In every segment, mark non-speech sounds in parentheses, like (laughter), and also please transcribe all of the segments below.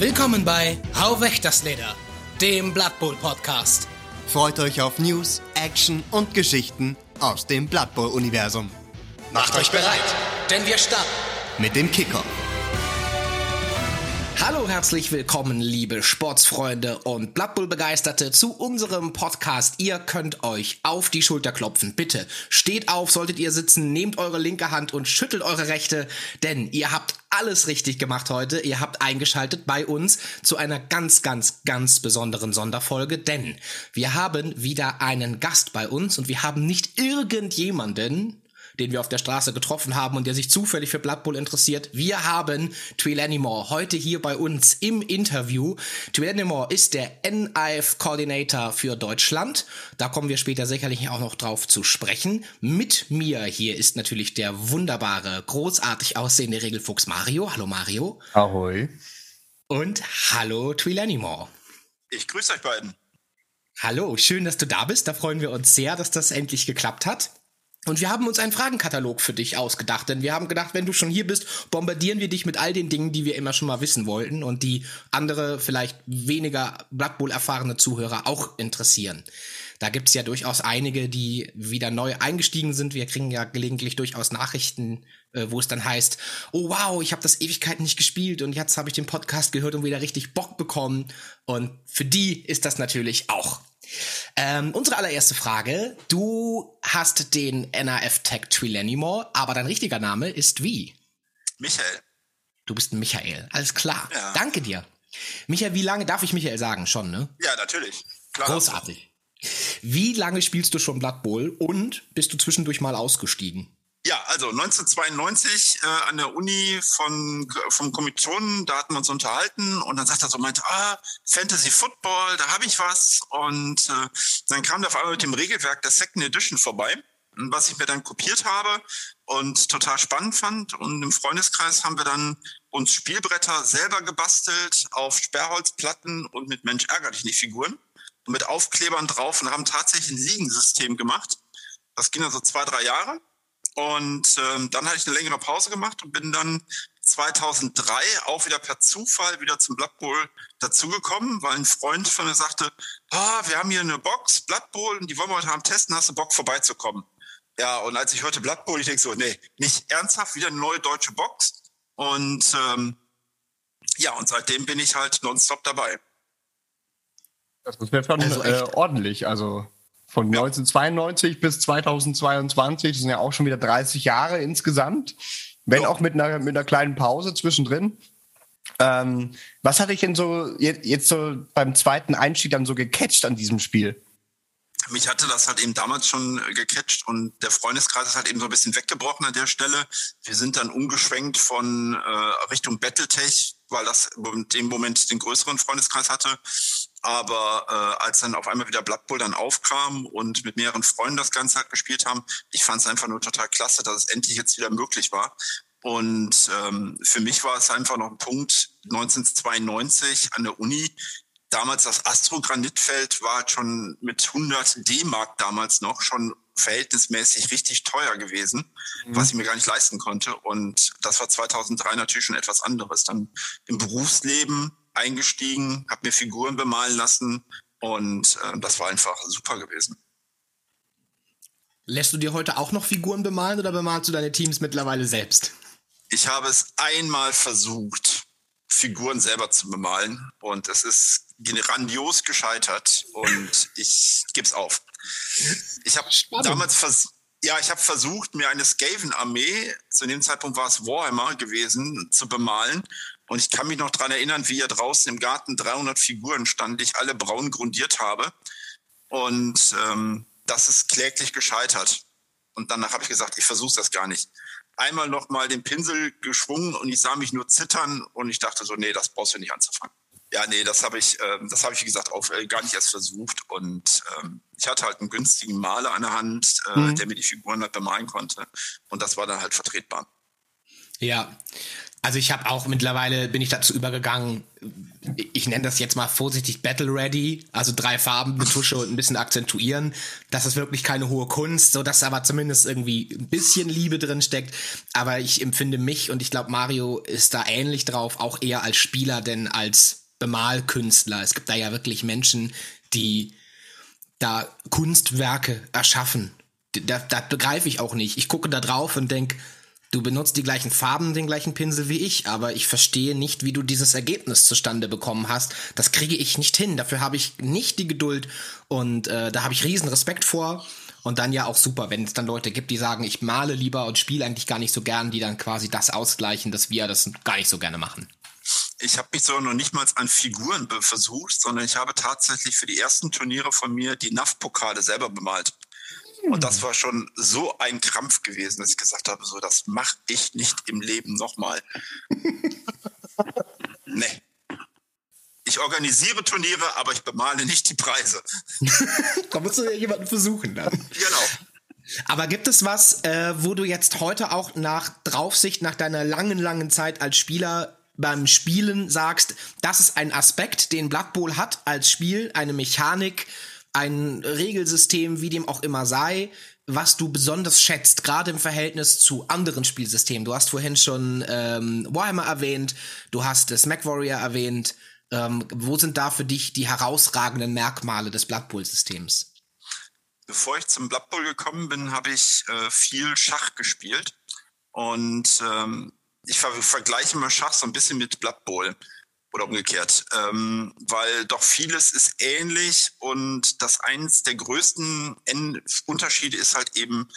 Willkommen bei Hau weg das Leder, dem Blood Bowl Podcast. Freut euch auf News, Action und Geschichten aus dem Blood Bowl Universum. Macht euch bereit, denn wir starten Mit dem Kicker. Herzlich willkommen, liebe Sportsfreunde und Blood Bowl Begeisterte zu unserem Podcast. Ihr könnt euch auf die Schulter klopfen. Bitte steht auf, solltet ihr sitzen, nehmt eure linke Hand und schüttelt eure rechte, denn ihr habt alles richtig gemacht heute. Ihr habt eingeschaltet bei uns zu einer ganz, ganz, ganz besonderen Sonderfolge, denn wir haben wieder einen Gast bei uns und wir haben nicht irgendjemanden, den wir auf der Straße getroffen haben und der sich zufällig für Blood Bowl interessiert. Wir haben Twilanimore heute hier bei uns im Interview. Twilanimore ist der NIF Coordinator für Deutschland. Da kommen wir später sicherlich auch noch drauf zu sprechen. Mit mir hier ist natürlich der wunderbare, großartig aussehende Regelfuchs Mario. Hallo Mario. Ahoi. Und hallo Twilanimore. Ich grüße euch beiden. Hallo, schön, dass du da bist. Da freuen wir uns sehr, dass das endlich geklappt hat. Und wir haben uns einen Fragenkatalog für dich ausgedacht, denn wir haben gedacht, wenn du schon hier bist, bombardieren wir dich mit all den Dingen, die wir immer schon mal wissen wollten und die andere, vielleicht weniger Blood Bowl erfahrene Zuhörer auch interessieren. Da gibt's ja durchaus einige, die wieder neu eingestiegen sind. Wir kriegen ja gelegentlich durchaus Nachrichten, äh, wo es dann heißt, oh wow, ich habe das Ewigkeiten nicht gespielt und jetzt habe ich den Podcast gehört und wieder richtig Bock bekommen. Und für die ist das natürlich auch ähm, unsere allererste Frage. Du hast den NAF-Tag Twilanimore, aber dein richtiger Name ist wie? Michael. Du bist ein Michael. Alles klar. Ja. Danke dir. Michael, wie lange darf ich Michael sagen? Schon, ne? Ja, natürlich. Klar. Großartig. Wie lange spielst du schon Blood Bowl und bist du zwischendurch mal ausgestiegen? Ja, also 1992 äh, an der Uni von, vom Kommission, da hatten wir uns unterhalten und dann sagt er so, meinte, ah, Fantasy Football, da habe ich was. Und äh, dann kam der auf einmal mit dem Regelwerk der Second Edition vorbei, was ich mir dann kopiert habe und total spannend fand. Und im Freundeskreis haben wir dann uns Spielbretter selber gebastelt auf Sperrholzplatten und mit Mensch ärger dich nicht Figuren und mit Aufklebern drauf und haben tatsächlich ein Liegensystem gemacht. Das ging also zwei, drei Jahre. Und ähm, dann hatte ich eine längere Pause gemacht und bin dann 2003 auch wieder per Zufall wieder zum Blood Bowl dazugekommen, weil ein Freund von mir sagte, ah, wir haben hier eine Box, Blood Bowl, und die wollen wir heute Abend testen, hast du Bock vorbeizukommen? Ja, und als ich heute Blood Bowl, ich denke so, nee, nicht ernsthaft, wieder eine neue deutsche Box. Und ähm, ja, und seitdem bin ich halt nonstop dabei. Das wäre schon Also äh, ordentlich. Also von 1992 bis 2022, das sind ja auch schon wieder 30 Jahre insgesamt. Wenn auch mit einer, mit einer kleinen Pause zwischendrin. Ähm, was hatte ich denn so jetzt, jetzt so beim zweiten Einstieg dann so gecatcht an diesem Spiel? mich hatte das halt eben damals schon äh, gecatcht und der Freundeskreis ist halt eben so ein bisschen weggebrochen an der Stelle. Wir sind dann umgeschwenkt von äh, Richtung Battletech, weil das in dem Moment den größeren Freundeskreis hatte. Aber äh, als dann auf einmal wieder Blood Bowl dann aufkam und mit mehreren Freunden das Ganze halt gespielt haben, ich fand es einfach nur total klasse, dass es endlich jetzt wieder möglich war. Und ähm, für mich war es einfach noch ein Punkt, 1992 an der Uni, damals das Astrogranitfeld war schon mit 100 D-Mark damals noch schon verhältnismäßig richtig teuer gewesen, was ich mir gar nicht leisten konnte. Und das war 2003 natürlich schon etwas anderes. Dann im Berufsleben eingestiegen, habe mir Figuren bemalen lassen und äh, das war einfach super gewesen. Lässt du dir heute auch noch Figuren bemalen oder bemalst du deine Teams mittlerweile selbst? Ich habe es einmal versucht, Figuren selber zu bemalen und es ist grandios gescheitert und ich gebe es auf. Ich habe damals vers ja, ich habe versucht, mir eine Skaven-Armee, zu dem Zeitpunkt war es Warhammer gewesen, zu bemalen. Und ich kann mich noch dran erinnern, wie hier draußen im Garten 300 Figuren standen, die ich alle braun grundiert habe. Und ähm, das ist kläglich gescheitert. Und danach habe ich gesagt, ich versuche das gar nicht. Einmal noch mal den Pinsel geschwungen und ich sah mich nur zittern und ich dachte so, nee, das brauchst du nicht anzufangen. Ja, nee, das habe ich, ähm, das habe ich wie gesagt auch äh, gar nicht erst versucht und ähm, ich hatte halt einen günstigen Maler an der Hand, äh, Mhm. der mir die Figuren halt bemalen konnte und das war dann halt vertretbar. Ja. Also ich habe auch mittlerweile bin ich dazu übergegangen, ich nenne das jetzt mal vorsichtig Battle Ready, also drei Farben mit Tusche und ein bisschen akzentuieren. Das ist wirklich keine hohe Kunst, so dass aber zumindest irgendwie ein bisschen Liebe drin steckt. Aber ich empfinde mich und ich glaube Mario ist da ähnlich drauf, auch eher als Spieler denn als Bemalkünstler. Es gibt da ja wirklich Menschen, die da Kunstwerke erschaffen. Das, das begreife ich auch nicht. Ich gucke da drauf und denke, Du benutzt die gleichen Farben, den gleichen Pinsel wie ich, aber ich verstehe nicht, wie du dieses Ergebnis zustande bekommen hast. Das kriege ich nicht hin. Dafür habe ich nicht die Geduld und äh, da habe ich riesen Respekt vor. Und dann ja auch super, wenn es dann Leute gibt, die sagen, ich male lieber und spiele eigentlich gar nicht so gern, die dann quasi das ausgleichen, dass wir das gar nicht so gerne machen. Ich habe mich so noch nicht mal an Figuren versucht, sondern ich habe tatsächlich für die ersten Turniere von mir die NAF-Pokale selber bemalt. Und das war schon so ein Krampf gewesen, dass ich gesagt habe, so, das mache ich nicht im Leben nochmal. (laughs) nee. Ich organisiere Turniere, aber ich bemale nicht die Preise. (laughs) da musst du ja jemanden versuchen dann. Genau. Aber gibt es was, äh, wo du jetzt heute auch nach Draufsicht, nach deiner langen, langen Zeit als Spieler beim Spielen sagst, das ist ein Aspekt, den Blood Bowl hat als Spiel, eine Mechanik, ein Regelsystem, wie dem auch immer sei, was du besonders schätzt, gerade im Verhältnis zu anderen Spielsystemen. Du hast vorhin schon ähm, Warhammer erwähnt, du hast das Mac Warrior erwähnt. Ähm, wo sind da für dich die herausragenden Merkmale des Blood Bowl-Systems? Bevor ich zum Blood Bowl gekommen bin, habe ich äh, viel Schach gespielt. Und ähm, ich ver vergleiche mal Schach so ein bisschen mit Blood Bowl oder umgekehrt, ähm, weil doch vieles ist ähnlich und das eins der größten en Unterschiede ist halt eben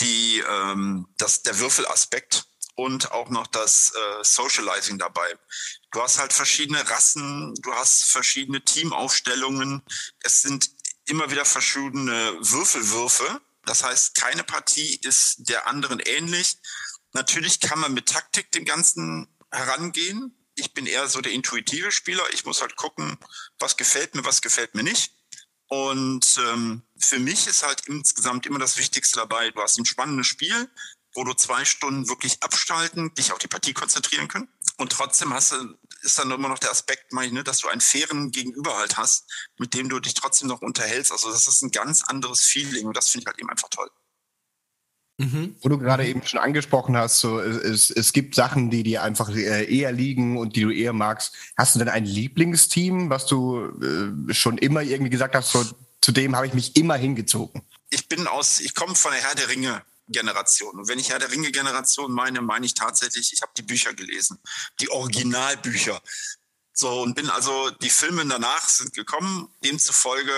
die, ähm, das, der Würfelaspekt und auch noch das äh, Socializing dabei. Du hast halt verschiedene Rassen, du hast verschiedene Teamaufstellungen, es sind immer wieder verschiedene Würfelwürfe. Das heißt, keine Partie ist der anderen ähnlich. Natürlich kann man mit Taktik dem Ganzen herangehen ich bin eher so der intuitive Spieler. Ich muss halt gucken, was gefällt mir, was gefällt mir nicht. Und ähm, für mich ist halt insgesamt immer das Wichtigste dabei, du hast ein spannendes Spiel, wo du zwei Stunden wirklich abstalten, dich auf die Partie konzentrieren können. Und trotzdem hast du, ist dann immer noch der Aspekt, meine ich, ne, dass du einen fairen Gegenüber halt hast, mit dem du dich trotzdem noch unterhältst. Also das ist ein ganz anderes Feeling und das finde ich halt eben einfach toll. Mhm. Wo du gerade eben schon angesprochen hast, so, es, es gibt Sachen, die dir einfach äh, eher liegen und die du eher magst. Hast du denn ein Lieblingsteam, was du äh, schon immer irgendwie gesagt hast, so, zu dem habe ich mich immer hingezogen? Ich bin aus, ich komme von der Herr der Ringe Generation. Und wenn ich Herr der Ringe Generation meine, meine ich tatsächlich, ich habe die Bücher gelesen, die Originalbücher. So, und bin also, die Filme danach sind gekommen, demzufolge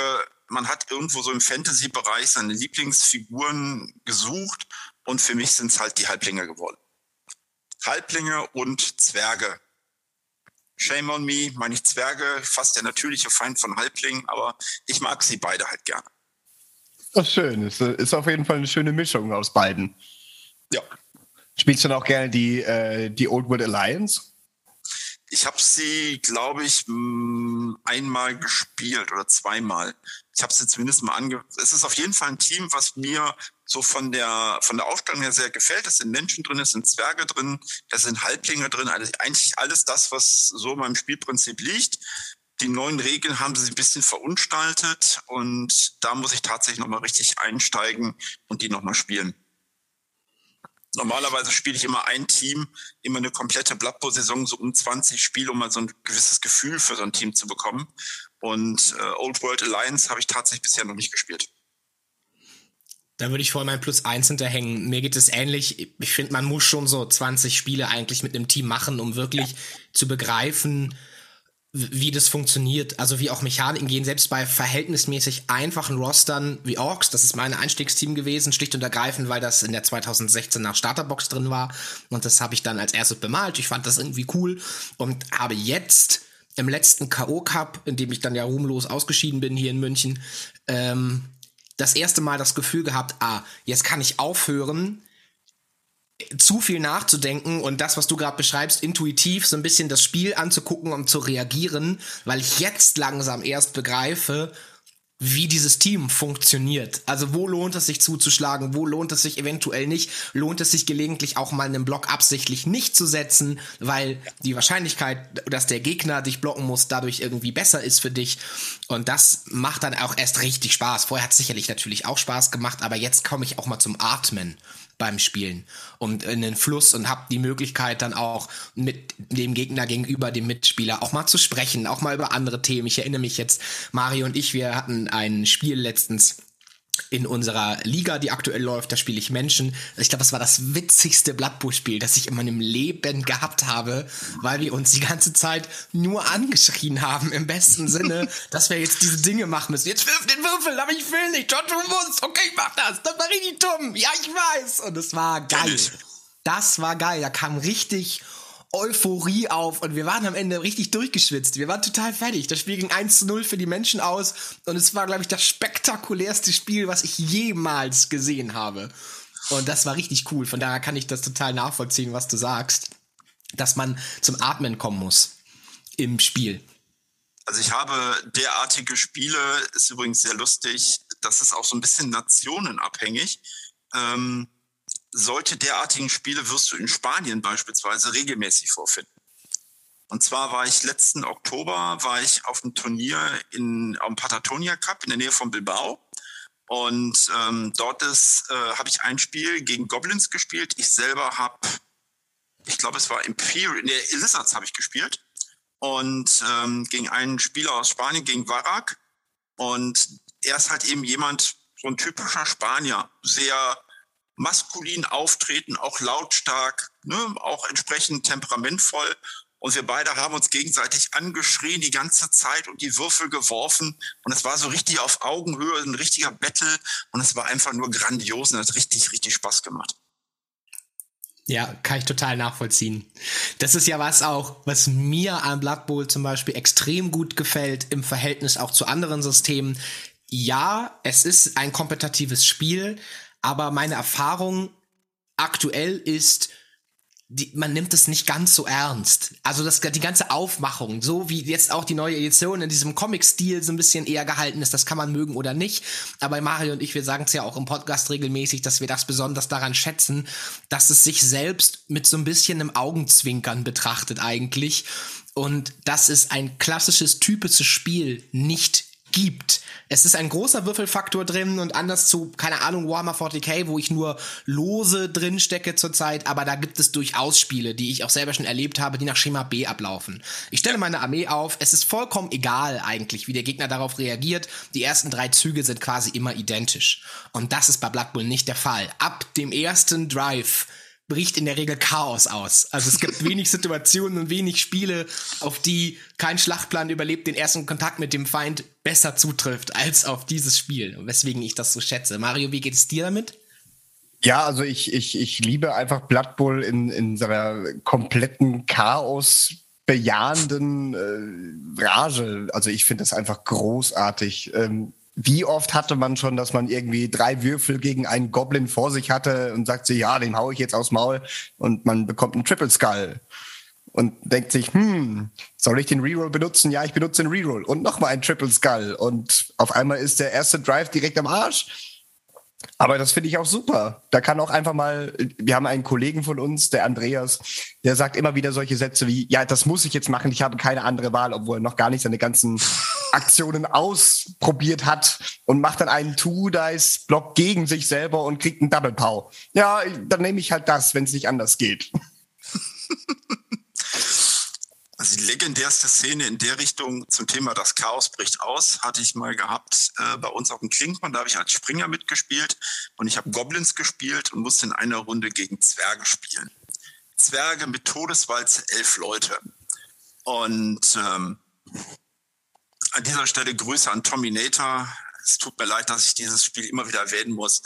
man hat irgendwo so im Fantasy-Bereich seine Lieblingsfiguren gesucht und für mich sind es halt die Halblinge geworden. Halblinge und Zwerge. Shame on me, meine ich Zwerge, fast der natürliche Feind von Halblingen, aber ich mag sie beide halt gerne. Das ist schön, ist, ist auf jeden Fall eine schöne Mischung aus beiden. Ja. Spielst du dann auch gerne die, äh, die Old World Alliance? Ich habe sie, glaube ich, einmal gespielt oder zweimal. Ich habe sie zumindest mal ange. Es ist auf jeden Fall ein Team, was mir so von der von der Aufstellung her sehr gefällt. Es sind Menschen drin, es sind Zwerge drin, es sind Halblinge drin. Also eigentlich alles das, was so in meinem Spielprinzip liegt. Die neuen Regeln haben sie ein bisschen verunstaltet und da muss ich tatsächlich nochmal richtig einsteigen und die nochmal spielen. Normalerweise spiele ich immer ein Team, immer eine komplette Blood Bowl-Saison, so um 20 Spiele, um mal so ein gewisses Gefühl für so ein Team zu bekommen. Und äh, Old World Alliance habe ich tatsächlich bisher noch nicht gespielt. Da würde ich voll mein Plus eins hinterhängen. Mir geht es ähnlich. Ich finde, man muss schon so 20 Spiele eigentlich mit einem Team machen, um wirklich ja. zu begreifen, wie das funktioniert, also wie auch Mechaniken gehen, selbst bei verhältnismäßig einfachen Rostern wie Orks, das ist mein Einstiegsteam gewesen, schlicht und ergreifend, weil das in der 2016 nach Starterbox drin war und das habe ich dann als erstes bemalt. Ich fand das irgendwie cool und habe jetzt im letzten K.O. Cup, in dem ich dann ja ruhmlos ausgeschieden bin hier in München, ähm, das erste Mal das Gefühl gehabt, ah, jetzt kann ich aufhören, zu viel nachzudenken und das, was du gerade beschreibst, intuitiv so ein bisschen das Spiel anzugucken und zu reagieren, weil ich jetzt langsam erst begreife, wie dieses Team funktioniert. Also wo lohnt es sich zuzuschlagen, wo lohnt es sich eventuell nicht, lohnt es sich gelegentlich auch mal einen Block absichtlich nicht zu setzen, weil die Wahrscheinlichkeit, dass der Gegner dich blocken muss, dadurch irgendwie besser ist für dich. Und das macht dann auch erst richtig Spaß. Vorher hat es sicherlich natürlich auch Spaß gemacht, aber jetzt komme ich auch mal zum Atmen beim Spielen und in den Fluss und habe die Möglichkeit dann auch mit dem Gegner gegenüber dem Mitspieler auch mal zu sprechen, auch mal über andere Themen. Ich erinnere mich jetzt, Mario und ich, wir hatten ein Spiel letztens, in unserer Liga, die aktuell läuft, da spiele ich Menschen. Ich glaube, das war das witzigste Blood Bowl-Spiel, das ich in meinem Leben gehabt habe, weil wir uns die ganze Zeit nur angeschrien haben, im besten Sinne, (laughs) dass wir jetzt diese Dinge machen müssen. Jetzt wirf den Würfel, aber ich will nicht. John, du musst. Okay, ich mach das. Das war richtig dumm. Ja, ich weiß. Und es war geil. Das war geil. Da kam richtig Euphorie auf und wir waren am Ende richtig durchgeschwitzt. Wir waren total fertig. Das Spiel ging 1 zu 0 für die Menschen aus und es war, glaube ich, das spektakulärste Spiel, was ich jemals gesehen habe. Und das war richtig cool. Von daher kann ich das total nachvollziehen, was du sagst, dass man zum Atmen kommen muss im Spiel. Also ich habe derartige Spiele, ist übrigens sehr lustig, das ist auch so ein bisschen nationenabhängig. Ähm, solche derartigen Spiele wirst du in Spanien beispielsweise regelmäßig vorfinden. Und zwar war ich letzten Oktober war ich auf einem Turnier in am Patatonia Cup in der Nähe von Bilbao. Und ähm, dort äh, habe ich ein Spiel gegen Goblins gespielt. Ich selber habe, ich glaube, es war Imperial, der Lizards habe ich gespielt. Und ähm, gegen einen Spieler aus Spanien, gegen Varak. Und er ist halt eben jemand, so ein typischer Spanier, sehr maskulin auftreten, auch lautstark, ne, auch entsprechend temperamentvoll. Und wir beide haben uns gegenseitig angeschrien die ganze Zeit und die Würfel geworfen. Und es war so richtig auf Augenhöhe, ein richtiger Battle. Und es war einfach nur grandios und hat richtig, richtig Spaß gemacht. Ja, kann ich total nachvollziehen. Das ist ja was auch, was mir an Blood Bowl zum Beispiel extrem gut gefällt im Verhältnis auch zu anderen Systemen. Ja, es ist ein kompetitives Spiel, aber meine Erfahrung aktuell ist, die, man nimmt es nicht ganz so ernst. Also das, die ganze Aufmachung, so wie jetzt auch die neue Edition in diesem Comic-Stil so ein bisschen eher gehalten ist, das kann man mögen oder nicht. Aber Mario und ich, wir sagen es ja auch im Podcast regelmäßig, dass wir das besonders daran schätzen, dass es sich selbst mit so ein bisschen einem Augenzwinkern betrachtet eigentlich. Und dass es ein klassisches, typisches Spiel nicht gibt. Es ist ein großer Würfelfaktor drin und anders zu, keine Ahnung, Warhammer 40k, wo ich nur lose drin stecke zurzeit, aber da gibt es durchaus Spiele, die ich auch selber schon erlebt habe, die nach Schema B ablaufen. Ich stelle meine Armee auf, es ist vollkommen egal eigentlich, wie der Gegner darauf reagiert. Die ersten drei Züge sind quasi immer identisch. Und das ist bei Blood Bowl nicht der Fall. Ab dem ersten Drive bricht in der Regel Chaos aus. Also es gibt wenig (laughs) Situationen und wenig Spiele, auf die kein Schlachtplan überlebt den ersten Kontakt mit dem Feind besser zutrifft als auf dieses Spiel. Weswegen ich das so schätze. Mario, wie geht es dir damit? Ja, also ich, ich, ich liebe einfach Blood Bowl in, in seiner kompletten Chaos bejahenden äh, Rage. Also ich finde das einfach großartig. Ähm, wie oft hatte man schon, dass man irgendwie drei Würfel gegen einen Goblin vor sich hatte und sagt sich, ja, den hau ich jetzt aufs Maul und man bekommt einen Triple Skull und denkt sich, hm, soll ich den Reroll benutzen? Ja, ich benutze den Reroll und nochmal ein Triple Skull und auf einmal ist der erste Drive direkt am Arsch aber das finde ich auch super. Da kann auch einfach mal, wir haben einen Kollegen von uns, der Andreas, der sagt immer wieder solche Sätze wie, ja, das muss ich jetzt machen, ich habe keine andere Wahl, obwohl er noch gar nicht seine ganzen Aktionen ausprobiert hat und macht dann einen Two-Dice-Block gegen sich selber und kriegt einen Double-Pow. Ja, dann nehme ich halt das, wenn es nicht anders geht. (laughs) Also die legendärste Szene in der Richtung zum Thema Das Chaos bricht aus hatte ich mal gehabt äh, bei uns auf dem Klinkmann. Da habe ich als Springer mitgespielt und ich habe Goblins gespielt und musste in einer Runde gegen Zwerge spielen. Zwerge mit Todeswalze, elf Leute. Und ähm, an dieser Stelle Grüße an Tominator. Es tut mir leid, dass ich dieses Spiel immer wieder erwähnen muss.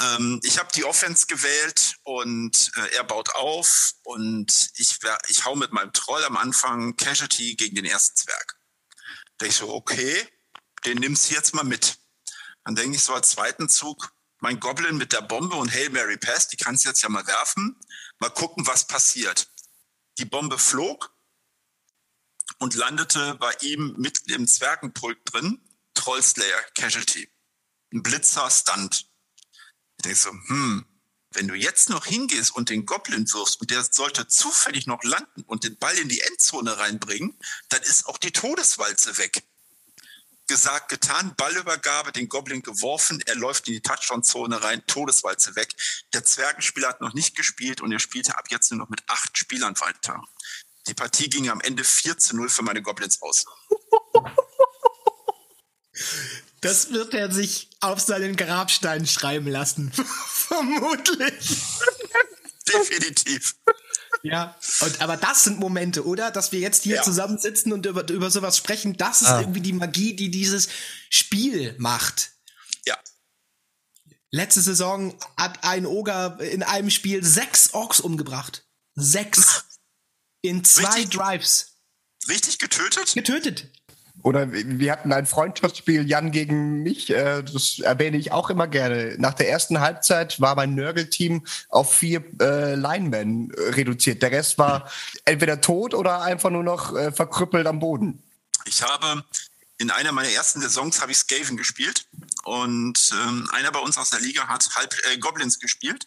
Ähm, ich habe die Offense gewählt und äh, er baut auf und ich, ich hau mit meinem Troll am Anfang Casualty gegen den ersten Zwerg. Da ich so, okay, den nimmst du jetzt mal mit. Dann denke ich so als zweiten Zug, mein Goblin mit der Bombe und Hail Mary Pass, die kannst du jetzt ja mal werfen. Mal gucken, was passiert. Die Bombe flog und landete bei ihm mit im Zwergenpult drin Trollslayer, Casualty. Ein Blitzer, Stunt. Ich denke so, hm, wenn du jetzt noch hingehst und den Goblin wirfst und der sollte zufällig noch landen und den Ball in die Endzone reinbringen, dann ist auch die Todeswalze weg. Gesagt, getan, Ballübergabe, den Goblin geworfen, er läuft in die Touchdown-Zone rein, Todeswalze weg. Der Zwergenspieler hat noch nicht gespielt und er spielte ab jetzt nur noch mit acht Spielern weiter. Die Partie ging am Ende 4 zu 0 für meine Goblins aus. (laughs) Das wird er sich auf seinen Grabstein schreiben lassen. (laughs) Vermutlich. (laughs) Definitiv. Ja, und, aber das sind Momente, oder? Dass wir jetzt hier ja. zusammensitzen und über, über sowas sprechen, das ist ah. irgendwie die Magie, die dieses Spiel macht. Ja. Letzte Saison hat ein Oger in einem Spiel sechs Orks umgebracht. Sechs. In zwei richtig, Drives. Richtig getötet? Getötet. Oder wir hatten ein Freundschaftsspiel, Jan gegen mich, äh, das erwähne ich auch immer gerne. Nach der ersten Halbzeit war mein Nörgel-Team auf vier äh, Linemen reduziert. Der Rest war entweder tot oder einfach nur noch äh, verkrüppelt am Boden. Ich habe in einer meiner ersten Saisons habe ich Skaven gespielt und ähm, einer bei uns aus der Liga hat halb äh, Goblins gespielt.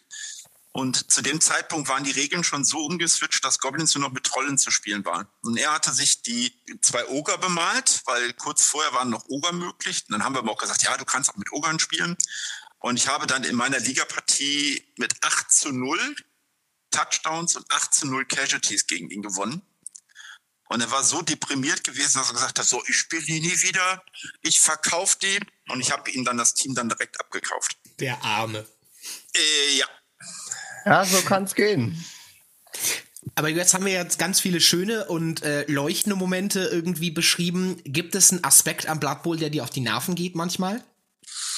Und zu dem Zeitpunkt waren die Regeln schon so umgeswitcht, dass Goblins nur noch mit Trollen zu spielen waren. Und er hatte sich die zwei Oger bemalt, weil kurz vorher waren noch Oger möglich. Und dann haben wir aber auch gesagt, ja, du kannst auch mit Ogern spielen. Und ich habe dann in meiner Ligapartie mit 8 zu 0 Touchdowns und 8 zu 0 Casualties gegen ihn gewonnen. Und er war so deprimiert gewesen, dass er gesagt hat, so, ich spiele die nie wieder, ich verkaufe die. Und ich habe ihm dann das Team dann direkt abgekauft. Der Arme. Äh, ja, ja, so kann es gehen. Aber jetzt haben wir jetzt ganz viele schöne und äh, leuchtende Momente irgendwie beschrieben. Gibt es einen Aspekt am Blood Bowl, der dir auf die Nerven geht manchmal?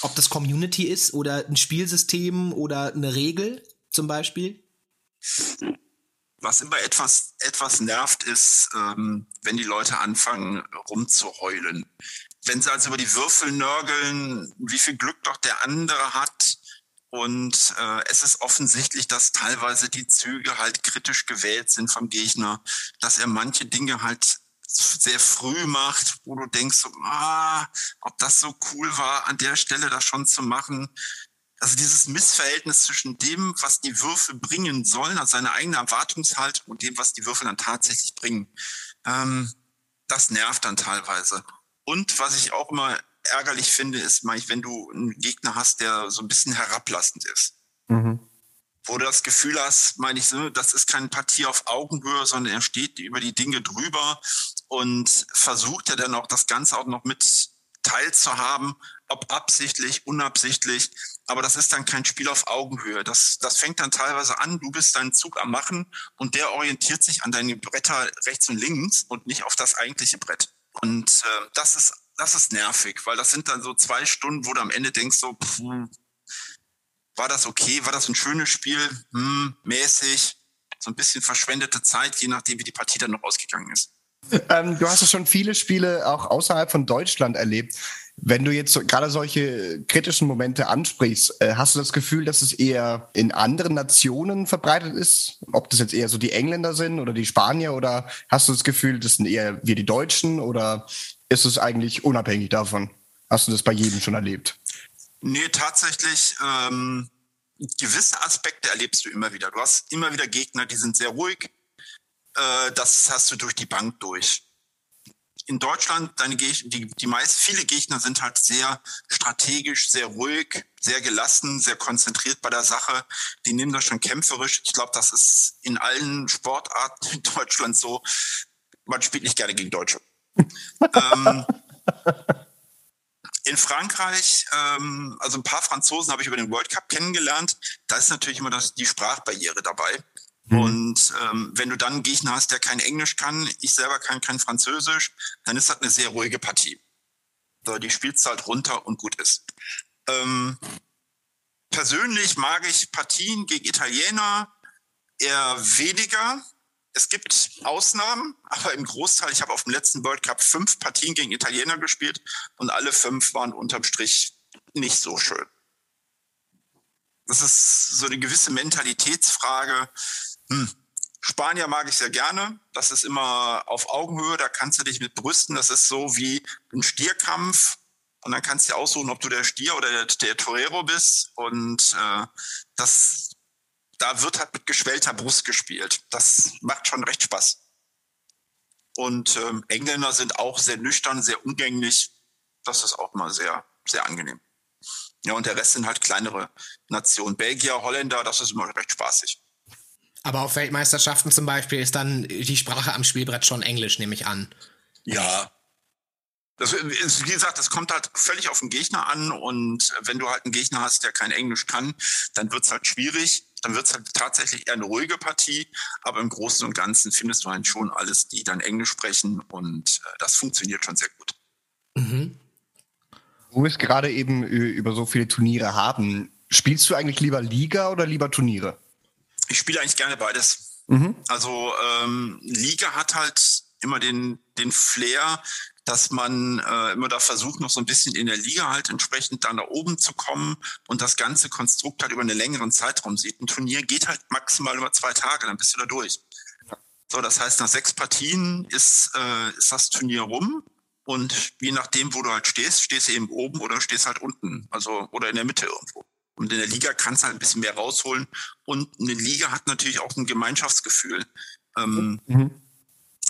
Ob das Community ist oder ein Spielsystem oder eine Regel zum Beispiel? Was immer etwas, etwas nervt, ist, ähm, wenn die Leute anfangen rumzuheulen. Wenn sie also über die Würfel nörgeln, wie viel Glück doch der andere hat, und äh, es ist offensichtlich, dass teilweise die Züge halt kritisch gewählt sind vom Gegner, dass er manche Dinge halt sehr früh macht, wo du denkst, ah, ob das so cool war, an der Stelle das schon zu machen. Also dieses Missverhältnis zwischen dem, was die Würfel bringen sollen, also seine eigene Erwartungshaltung und dem, was die Würfel dann tatsächlich bringen, ähm, das nervt dann teilweise. Und was ich auch immer ärgerlich finde, ist manchmal, wenn du einen Gegner hast, der so ein bisschen herablassend ist. Mhm. Wo du das Gefühl hast, meine ich, so, das ist kein Partie auf Augenhöhe, sondern er steht über die Dinge drüber und versucht ja dann auch das Ganze auch noch mit teilzuhaben, ob absichtlich, unabsichtlich. Aber das ist dann kein Spiel auf Augenhöhe. Das, das fängt dann teilweise an, du bist deinen Zug am Machen und der orientiert sich an deine Bretter rechts und links und nicht auf das eigentliche Brett. Und äh, das ist das ist nervig, weil das sind dann so zwei Stunden, wo du am Ende denkst, so, pff, war das okay, war das ein schönes Spiel, hm, mäßig, so ein bisschen verschwendete Zeit, je nachdem, wie die Partie dann noch ausgegangen ist. Ähm, du hast ja schon viele Spiele auch außerhalb von Deutschland erlebt. Wenn du jetzt gerade solche kritischen Momente ansprichst, äh, hast du das Gefühl, dass es eher in anderen Nationen verbreitet ist? Ob das jetzt eher so die Engländer sind oder die Spanier oder hast du das Gefühl, das sind eher wir die Deutschen oder ist es eigentlich unabhängig davon? Hast du das bei jedem schon erlebt? Nee, tatsächlich. Ähm, gewisse Aspekte erlebst du immer wieder. Du hast immer wieder Gegner, die sind sehr ruhig. Äh, das hast du durch die Bank durch. In Deutschland, deine Geg die, die meist, viele Gegner sind halt sehr strategisch, sehr ruhig, sehr gelassen, sehr konzentriert bei der Sache. Die nehmen das schon kämpferisch. Ich glaube, das ist in allen Sportarten in Deutschland so. Man spielt nicht gerne gegen Deutsche ähm, in Frankreich, ähm, also ein paar Franzosen habe ich über den World Cup kennengelernt. Da ist natürlich immer das, die Sprachbarriere dabei. Mhm. Und ähm, wenn du dann einen Gegner hast, der kein Englisch kann, ich selber kann kein Französisch, dann ist das eine sehr ruhige Partie. So, die spielst halt runter und gut ist. Ähm, persönlich mag ich Partien gegen Italiener eher weniger, es gibt Ausnahmen, aber im Großteil, ich habe auf dem letzten World Cup fünf Partien gegen Italiener gespielt und alle fünf waren unterm Strich nicht so schön. Das ist so eine gewisse Mentalitätsfrage. Hm. Spanier mag ich sehr gerne. Das ist immer auf Augenhöhe, da kannst du dich mit brüsten. Das ist so wie ein Stierkampf. und dann kannst du aussuchen, ob du der Stier oder der, der Torero bist. Und äh, das, da wird halt mit geschwellter Brust gespielt. Das macht schon recht Spaß. Und ähm, Engländer sind auch sehr nüchtern, sehr umgänglich. Das ist auch mal sehr, sehr angenehm. Ja, und der Rest sind halt kleinere Nationen. Belgier, Holländer, das ist immer recht spaßig. Aber auf Weltmeisterschaften zum Beispiel ist dann die Sprache am Spielbrett schon Englisch, nehme ich an. Ja, das, wie gesagt, das kommt halt völlig auf den Gegner an und wenn du halt einen Gegner hast, der kein Englisch kann, dann wird es halt schwierig. Dann wird es halt tatsächlich eher eine ruhige Partie, aber im Großen und Ganzen findest du halt schon alles, die dann Englisch sprechen und äh, das funktioniert schon sehr gut. Mhm. Wo wir es gerade eben über so viele Turniere haben, spielst du eigentlich lieber Liga oder lieber Turniere? Ich spiele eigentlich gerne beides. Mhm. Also ähm, Liga hat halt immer den, den Flair, dass man äh, immer da versucht, noch so ein bisschen in der Liga halt entsprechend da nach oben zu kommen und das ganze Konstrukt halt über einen längeren Zeitraum sieht. Ein Turnier geht halt maximal über zwei Tage, dann bist du da durch. So, das heißt, nach sechs Partien ist, äh, ist das Turnier rum und je nachdem, wo du halt stehst, stehst du eben oben oder stehst halt unten, also oder in der Mitte irgendwo. Und in der Liga kannst du halt ein bisschen mehr rausholen. Und eine Liga hat natürlich auch ein Gemeinschaftsgefühl. Ähm, mhm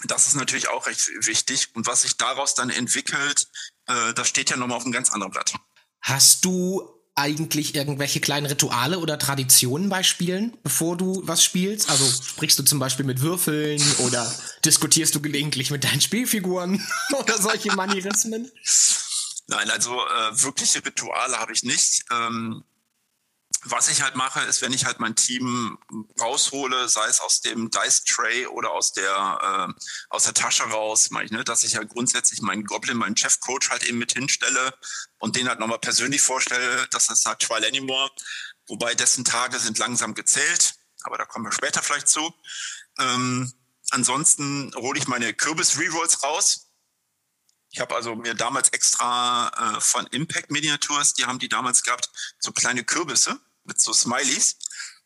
das ist natürlich auch recht wichtig. Und was sich daraus dann entwickelt, äh, das steht ja nochmal auf einem ganz anderen Blatt. Hast du eigentlich irgendwelche kleinen Rituale oder Traditionen bei Spielen, bevor du was spielst? Also sprichst du zum Beispiel mit Würfeln oder diskutierst du gelegentlich mit deinen Spielfiguren (laughs) oder solche Manierismen? Nein, also äh, wirkliche Rituale habe ich nicht. Ähm, was ich halt mache, ist, wenn ich halt mein Team raushole, sei es aus dem Dice Tray oder aus der äh, aus der Tasche raus, meine ich, ne, dass ich ja halt grundsätzlich meinen Goblin, meinen Chef-Coach halt eben mit hinstelle und den halt nochmal persönlich vorstelle. Das ist halt Trial Anymore, wobei dessen Tage sind langsam gezählt, aber da kommen wir später vielleicht zu. Ähm, ansonsten hole ich meine Kürbis-Rerolls raus ich habe also mir damals extra äh, von Impact Miniatures, die haben die damals gehabt, so kleine Kürbisse mit so Smileys.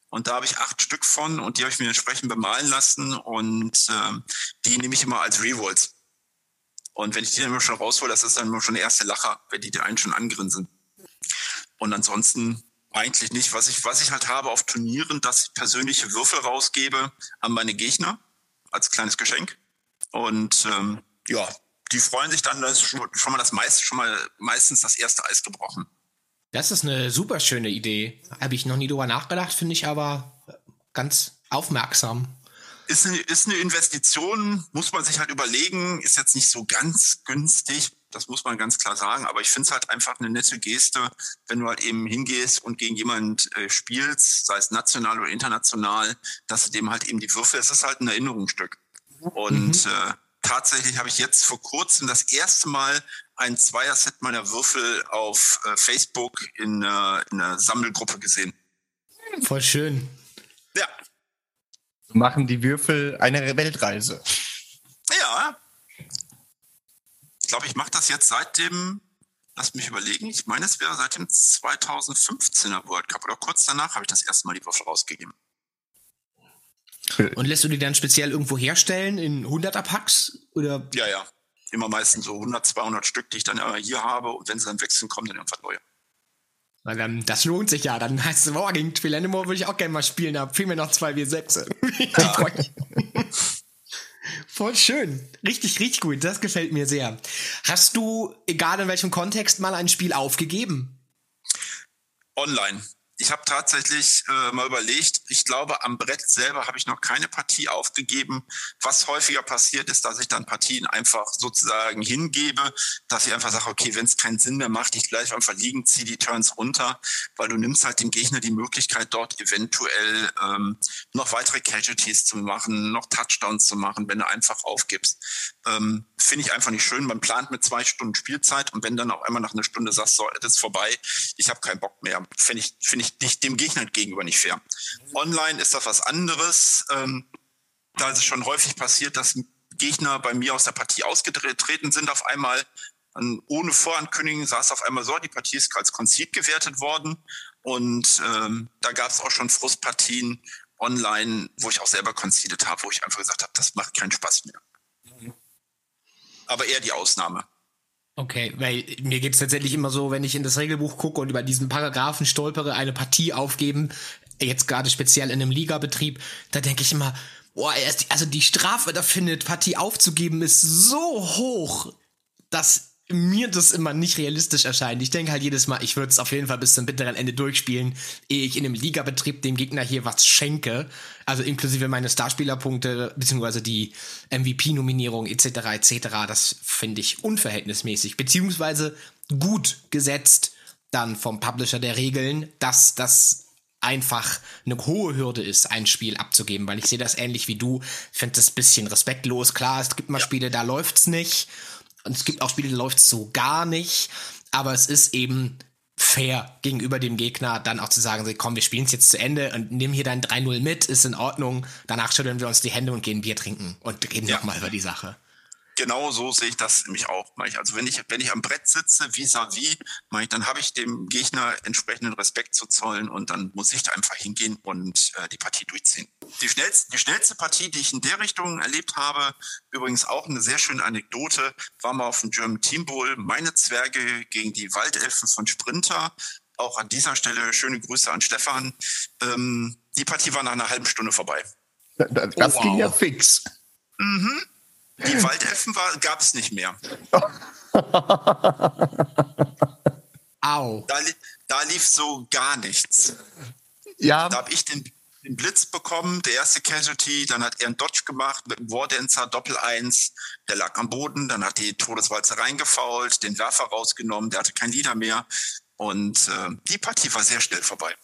Und da habe ich acht Stück von und die habe ich mir entsprechend bemalen lassen und ähm, die nehme ich immer als Rerolls. Und wenn ich die dann immer schon raushole, das ist dann immer schon der erste Lacher, wenn die einen schon angrinsen. Und ansonsten eigentlich nicht. Was ich, was ich halt habe auf Turnieren, dass ich persönliche Würfel rausgebe an meine Gegner als kleines Geschenk. Und ähm, ja, die freuen sich dann, dass schon, schon mal das meiste, schon mal meistens das erste Eis gebrochen. Das ist eine super schöne Idee. Habe ich noch nie drüber nachgedacht, finde ich aber ganz aufmerksam. Ist eine, ist eine Investition, muss man sich halt überlegen, ist jetzt nicht so ganz günstig, das muss man ganz klar sagen, aber ich finde es halt einfach eine nette Geste, wenn du halt eben hingehst und gegen jemand äh, spielst, sei es national oder international, dass du dem halt eben die Würfel, es ist halt ein Erinnerungsstück. Und mhm. äh, tatsächlich habe ich jetzt vor kurzem das erste Mal ein Zweierset meiner Würfel auf äh, Facebook in, äh, in einer Sammelgruppe gesehen. Voll schön. Ja. Machen die Würfel eine Weltreise. Ja. Ich glaube, ich mache das jetzt seit dem, lass mich überlegen, ich meine, es wäre seit dem 2015er World Cup oder kurz danach habe ich das erste Mal die Würfel rausgegeben. Und lässt du die dann speziell irgendwo herstellen in 100er Packs? Oder? Ja, ja. Immer meistens so 100, 200 Stück, die ich dann immer hier habe. Und wenn sie dann wechseln, kommen dann irgendwas neue. Weil dann, das lohnt sich ja. Dann heißt es, boah, gegen Twilanimore würde ich auch gerne mal spielen. Da fehlen mir noch zwei W6. (laughs) Ja. Voll schön. Richtig, richtig gut. Das gefällt mir sehr. Hast du, egal in welchem Kontext, mal ein Spiel aufgegeben? Online ich habe tatsächlich äh, mal überlegt, ich glaube, am Brett selber habe ich noch keine Partie aufgegeben. Was häufiger passiert ist, dass ich dann Partien einfach sozusagen hingebe, dass ich einfach sage, okay, wenn es keinen Sinn mehr macht, ich gleich einfach liegen, ziehe die Turns runter, weil du nimmst halt dem Gegner die Möglichkeit, dort eventuell ähm, noch weitere Casualties zu machen, noch Touchdowns zu machen, wenn du einfach aufgibst. Ähm, Finde ich einfach nicht schön. Man plant mit zwei Stunden Spielzeit und wenn dann auch einmal nach einer Stunde sagst, so, das ist vorbei, ich habe keinen Bock mehr, finde ich, finde ich nicht, dem Gegner gegenüber nicht fair. Online ist das was anderes. Ähm, da ist es schon häufig passiert, dass Gegner bei mir aus der Partie ausgetreten sind auf einmal. Und ohne Vorankündigung saß auf einmal so, die Partie ist als Konzid gewertet worden. Und ähm, da gab es auch schon Frustpartien online, wo ich auch selber konzidet habe, wo ich einfach gesagt habe, das macht keinen Spaß mehr. Aber eher die Ausnahme. Okay, weil mir geht es tatsächlich immer so, wenn ich in das Regelbuch gucke und über diesen Paragraphen stolpere, eine Partie aufgeben, jetzt gerade speziell in einem Ligabetrieb, da denke ich immer, boah, also die Strafe dafür, eine Partie aufzugeben, ist so hoch, dass mir das immer nicht realistisch erscheint. Ich denke halt jedes Mal, ich würde es auf jeden Fall bis zum bitteren Ende durchspielen, ehe ich in einem Ligabetrieb dem Gegner hier was schenke. Also inklusive meine Starspielerpunkte, beziehungsweise die MVP-Nominierung etc. etc. Das finde ich unverhältnismäßig, beziehungsweise gut gesetzt dann vom Publisher der Regeln, dass das einfach eine hohe Hürde ist, ein Spiel abzugeben, weil ich sehe das ähnlich wie du, finde das bisschen respektlos. Klar, es gibt mal Spiele, da läuft's nicht und es gibt auch Spiele, da läuft es so gar nicht. Aber es ist eben fair gegenüber dem Gegner, dann auch zu sagen, komm, wir spielen es jetzt zu Ende und nimm hier dein 3-0 mit, ist in Ordnung. Danach schütteln wir uns die Hände und gehen Bier trinken und reden ja. nochmal über die Sache genau so sehe ich das nämlich auch. Also wenn ich, wenn ich am Brett sitze, vis-à-vis, -vis, dann habe ich dem Gegner entsprechenden Respekt zu zollen und dann muss ich da einfach hingehen und äh, die Partie durchziehen. Die schnellste, die schnellste Partie, die ich in der Richtung erlebt habe, übrigens auch eine sehr schöne Anekdote, war mal auf dem German Team Bowl. Meine Zwerge gegen die Waldelfen von Sprinter. Auch an dieser Stelle schöne Grüße an Stefan. Ähm, die Partie war nach einer halben Stunde vorbei. Das, das oh, wow. ging ja fix. Mhm. Die Waldelfen gab es nicht mehr. (laughs) Au. Da, da, lief so gar nichts. Ja. Da habe ich den, den, Blitz bekommen, der erste Casualty, dann hat er einen Dodge gemacht mit einem Wardancer Doppel 1, der lag am Boden, dann hat die Todeswalze reingefault, den Werfer rausgenommen, der hatte kein Lieder mehr und äh, die Partie war sehr schnell vorbei.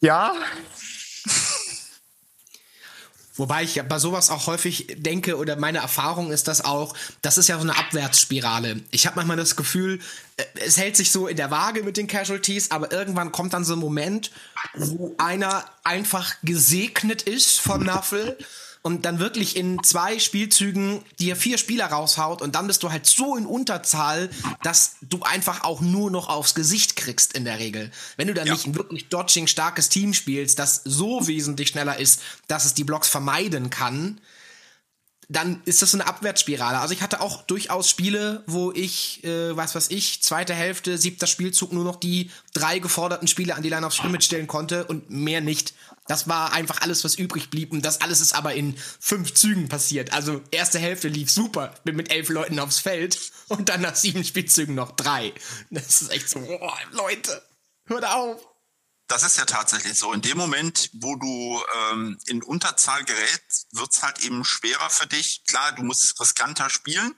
Ja. Wobei ich bei sowas auch häufig denke, oder meine Erfahrung ist das auch, das ist ja so eine Abwärtsspirale. Ich habe manchmal das Gefühl, äh, es hält sich so in der Waage mit den Casualties, aber irgendwann kommt dann so ein Moment, wo einer einfach gesegnet ist von Naffel und dann wirklich in zwei Spielzügen dir vier Spieler raushaut und dann bist du halt so in Unterzahl, dass du einfach auch nur noch aufs Gesicht kriegst in der Regel. Wenn du dann ja. nicht ein wirklich dodging starkes Team spielst, das so wesentlich schneller ist, dass es die Blocks vermeiden kann, dann ist das so eine Abwärtsspirale. Also ich hatte auch durchaus Spiele, wo ich, äh, was weiß ich, zweite Hälfte, siebter Spielzug nur noch die drei geforderten Spiele an die Line of Scrimmage stellen konnte und mehr nicht. Das war einfach alles, was übrig blieb. Und das alles ist aber in fünf Zügen passiert. Also erste Hälfte lief super. Bin mit elf Leuten aufs Feld und dann nach sieben Spielzügen noch drei. Das ist echt so, boah, Leute, hört auf das ist ja tatsächlich so. In dem Moment, wo du ähm, in Unterzahl gerätst, wird es halt eben schwerer für dich. Klar, du musst riskanter spielen,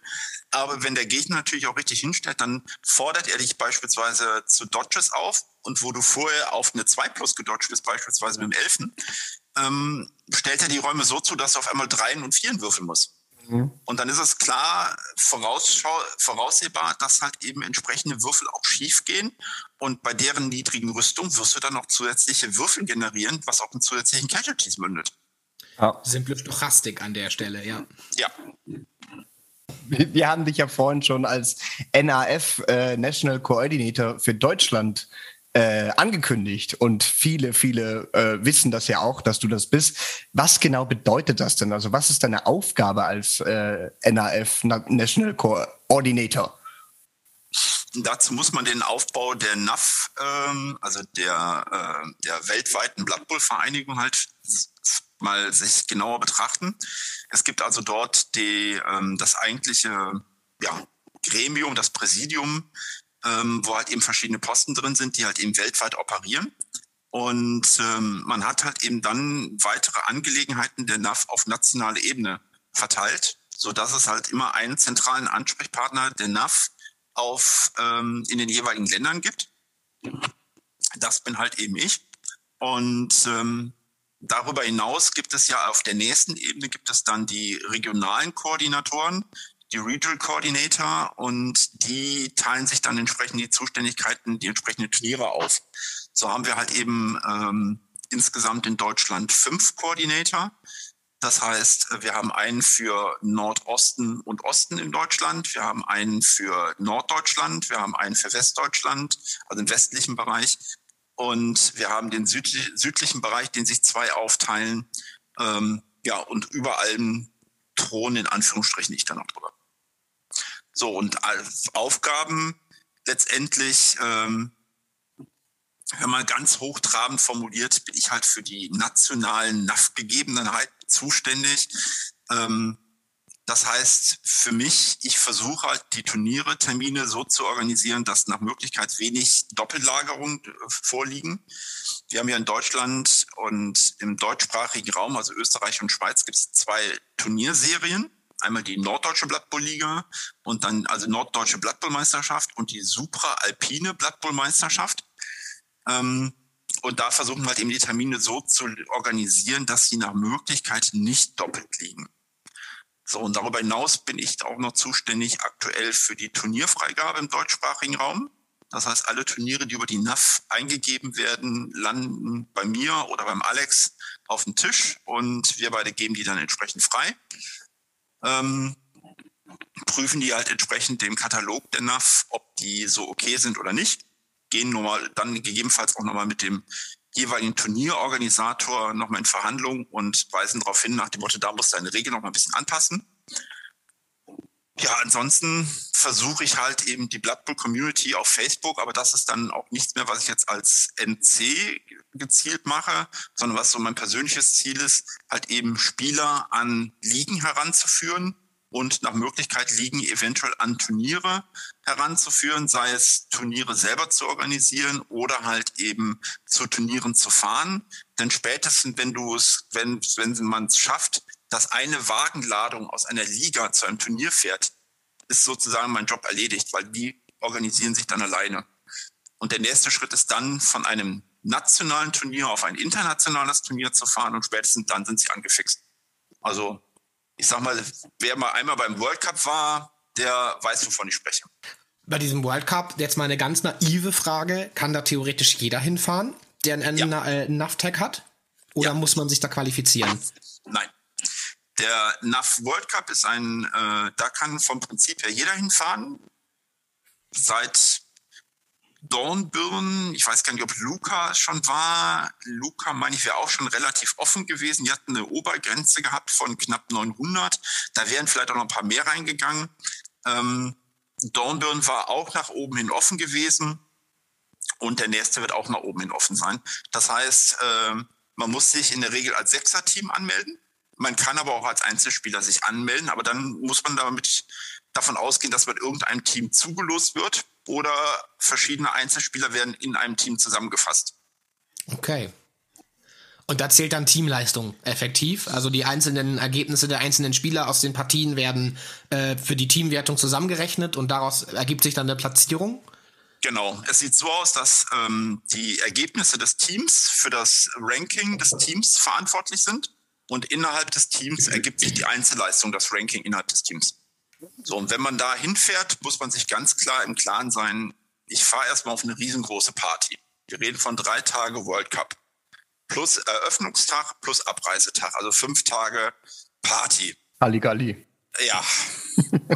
aber wenn der Gegner natürlich auch richtig hinstellt, dann fordert er dich beispielsweise zu Dodges auf und wo du vorher auf eine 2 plus gedodged bist, beispielsweise mit dem Elfen, ähm, stellt er die Räume so zu, dass du auf einmal Dreien und Vieren würfeln musst. Mhm. Und dann ist es klar voraussehbar, dass halt eben entsprechende Würfel auch schief gehen. Und bei deren niedrigen Rüstung wirst du dann noch zusätzliche Würfel generieren, was auch in zusätzlichen Casualties mündet. Ja. Simple Stochastik an der Stelle, ja. Ja. Wir haben dich ja vorhin schon als NAF äh, National Coordinator für Deutschland äh, angekündigt und viele, viele äh, wissen das ja auch, dass du das bist. Was genau bedeutet das denn? Also was ist deine Aufgabe als äh, NAF National Coordinator? Dazu muss man den Aufbau der NAF, ähm, also der, äh, der weltweiten Blood Bowl Vereinigung halt mal sich genauer betrachten. Es gibt also dort die, ähm, das eigentliche ja, Gremium, das Präsidium ähm, wo halt eben verschiedene Posten drin sind, die halt eben weltweit operieren. Und ähm, man hat halt eben dann weitere Angelegenheiten der NAF auf nationale Ebene verteilt, so dass es halt immer einen zentralen Ansprechpartner der NAF auf ähm, in den jeweiligen Ländern gibt. Das bin halt eben ich. Und ähm, darüber hinaus gibt es ja auf der nächsten Ebene gibt es dann die regionalen Koordinatoren, die Regional Coordinator und die teilen sich dann entsprechend die Zuständigkeiten, die entsprechenden Turniere auf. So haben wir halt eben ähm, insgesamt in Deutschland fünf Koordinator. Das heißt, wir haben einen für Nordosten und Osten in Deutschland, wir haben einen für Norddeutschland, wir haben einen für Westdeutschland, also im westlichen Bereich, und wir haben den südlichen Bereich, den sich zwei aufteilen. Ähm, ja, und über allem thronen in Anführungsstrichen ich dann noch drüber. So, und Aufgaben letztendlich, ähm, wenn man ganz hochtrabend formuliert, bin ich halt für die nationalen NAF-Gegebenheiten zuständig. Ähm, das heißt, für mich, ich versuche halt die Turniere, Termine so zu organisieren, dass nach Möglichkeit wenig Doppellagerung äh, vorliegen. Wir haben ja in Deutschland und im deutschsprachigen Raum, also Österreich und Schweiz, gibt es zwei Turnierserien. Einmal die Norddeutsche Blattball-Liga und dann also Norddeutsche Blattballmeisterschaft und die Supra-Alpine Blattballmeisterschaft. Ähm, und da versuchen wir halt eben die Termine so zu organisieren, dass sie nach Möglichkeit nicht doppelt liegen. So, und darüber hinaus bin ich auch noch zuständig aktuell für die Turnierfreigabe im deutschsprachigen Raum. Das heißt, alle Turniere, die über die NAF eingegeben werden, landen bei mir oder beim Alex auf dem Tisch und wir beide geben die dann entsprechend frei. Ähm, prüfen die halt entsprechend dem Katalog der NAF, ob die so okay sind oder nicht. Gehen nochmal, dann gegebenenfalls auch nochmal mit dem jeweiligen Turnierorganisator nochmal in Verhandlungen und weisen darauf hin, nach dem Motto, da muss deine Regel nochmal ein bisschen anpassen. Ja, ansonsten versuche ich halt eben die Blood Bowl Community auf Facebook, aber das ist dann auch nichts mehr, was ich jetzt als NC gezielt mache, sondern was so mein persönliches Ziel ist, halt eben Spieler an Ligen heranzuführen, und nach Möglichkeit liegen eventuell an Turniere heranzuführen, sei es Turniere selber zu organisieren oder halt eben zu Turnieren zu fahren. Denn spätestens, wenn du es, wenn, wenn man es schafft, dass eine Wagenladung aus einer Liga zu einem Turnier fährt, ist sozusagen mein Job erledigt, weil die organisieren sich dann alleine. Und der nächste Schritt ist dann von einem nationalen Turnier auf ein internationales Turnier zu fahren und spätestens dann sind sie angefixt. Also ich sag mal, wer mal einmal beim World Cup war, der weiß, wovon ich spreche. Bei diesem World Cup, jetzt mal eine ganz naive Frage, kann da theoretisch jeder hinfahren, der einen ja. äh, NAV-Tag hat? Oder ja. muss man sich da qualifizieren? Nein. Der NAV World Cup ist ein, äh, da kann vom Prinzip her jeder hinfahren. Seit Dornbirn, ich weiß gar nicht, ob Luca schon war. Luca, meine ich, wäre auch schon relativ offen gewesen. Die hatten eine Obergrenze gehabt von knapp 900. Da wären vielleicht auch noch ein paar mehr reingegangen. Ähm, Dornbirn war auch nach oben hin offen gewesen. Und der nächste wird auch nach oben hin offen sein. Das heißt, äh, man muss sich in der Regel als Sechser-Team anmelden. Man kann aber auch als Einzelspieler sich anmelden, aber dann muss man damit davon ausgehen, dass man irgendeinem Team zugelost wird oder verschiedene Einzelspieler werden in einem Team zusammengefasst. Okay. Und da zählt dann Teamleistung effektiv. Also die einzelnen Ergebnisse der einzelnen Spieler aus den Partien werden äh, für die Teamwertung zusammengerechnet und daraus ergibt sich dann eine Platzierung. Genau. Es sieht so aus, dass ähm, die Ergebnisse des Teams für das Ranking des Teams verantwortlich sind und innerhalb des Teams ergibt sich die Einzelleistung, das Ranking innerhalb des Teams. So, und wenn man da hinfährt, muss man sich ganz klar im Klaren sein, ich fahre erstmal auf eine riesengroße Party. Wir reden von drei Tage World Cup. Plus Eröffnungstag, plus Abreisetag. Also fünf Tage Party. Halligalli. Ja.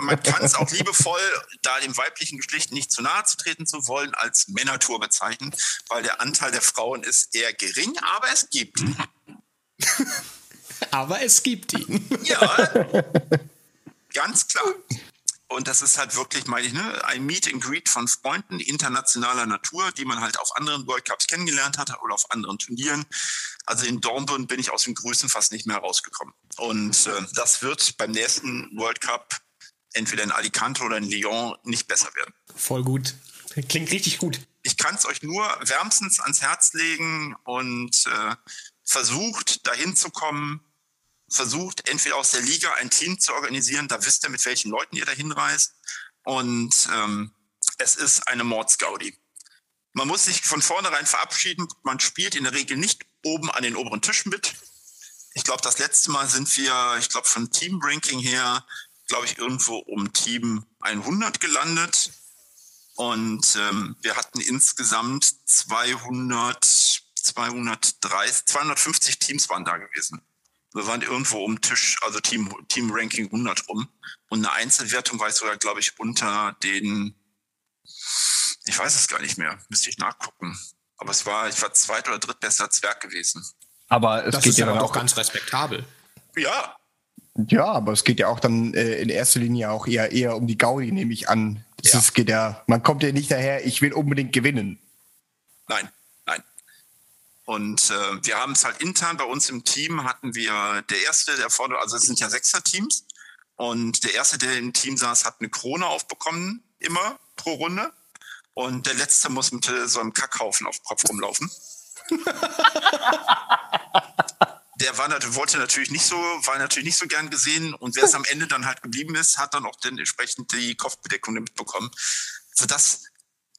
Man kann es auch liebevoll, da dem weiblichen Geschlecht nicht zu nahe zu treten zu wollen, als Männertour bezeichnen, weil der Anteil der Frauen ist eher gering, aber es gibt. (laughs) aber es gibt ihn. Ja. Ganz klar. Und das ist halt wirklich, meine ich, ne, ein Meet and Greet von Freunden internationaler Natur, die man halt auf anderen World Cups kennengelernt hat oder auf anderen Turnieren. Also in Dornbirn bin ich aus dem Grüßen fast nicht mehr rausgekommen. Und äh, das wird beim nächsten World Cup entweder in Alicante oder in Lyon nicht besser werden. Voll gut. Klingt richtig gut. Ich kann es euch nur wärmstens ans Herz legen und äh, versucht, dahin zu kommen, versucht, entweder aus der Liga ein Team zu organisieren, da wisst ihr, mit welchen Leuten ihr da hinreist. Und ähm, es ist eine Mordsgaudi. Man muss sich von vornherein verabschieden. Man spielt in der Regel nicht oben an den oberen Tischen mit. Ich glaube, das letzte Mal sind wir, ich glaube, von Team-Ranking her, glaube ich, irgendwo um Team 100 gelandet. Und ähm, wir hatten insgesamt 200, 230, 250 Teams waren da gewesen. Wir waren irgendwo um Tisch, also Team, Team Ranking 100 rum. Und eine Einzelwertung war ich sogar, glaube ich, unter den, ich weiß es gar nicht mehr, müsste ich nachgucken. Aber es war, ich war zweit- oder drittbester Zwerg gewesen. Aber es das geht ist ja dann auch ganz respektabel. Ja. Ja, aber es geht ja auch dann äh, in erster Linie auch eher, eher um die Gaudi, nehme ich an. Es Ja. ist- geht ja, man kommt ja nicht daher, ich will unbedingt gewinnen. Nein. Und äh, wir haben es halt intern bei uns im Team hatten wir der erste, der vorne, also es sind ja Sechser-Teams. Und der erste, der im Team saß, hat eine Krone aufbekommen, immer pro Runde. Und der letzte muss mit so einem Kackhaufen auf dem Kopf rumlaufen. (laughs) der war, wollte natürlich nicht so, war natürlich nicht so gern gesehen. Und wer es am Ende dann halt geblieben ist, hat dann auch dann entsprechend die Kopfbedeckung mitbekommen. Das,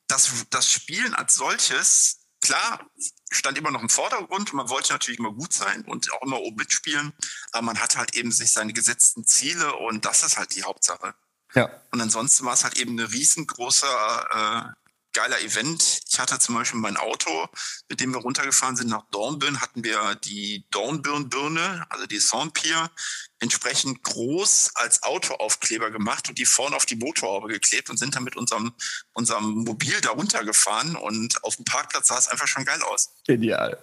das, das Spielen als solches, klar, stand immer noch im Vordergrund und man wollte natürlich immer gut sein und auch immer oben mitspielen, aber man hatte halt eben sich seine gesetzten Ziele und das ist halt die Hauptsache. Ja. Und ansonsten war es halt eben ein riesengroßer, äh, geiler Event. Ich hatte zum Beispiel mein Auto, mit dem wir runtergefahren sind nach Dornbirn, hatten wir die Dornbirn-Birne, also die Saint-Pierre, entsprechend groß als Autoaufkleber gemacht und die vorne auf die Motorhaube geklebt und sind dann mit unserem, unserem Mobil da runtergefahren und auf dem Parkplatz sah es einfach schon geil aus. Genial.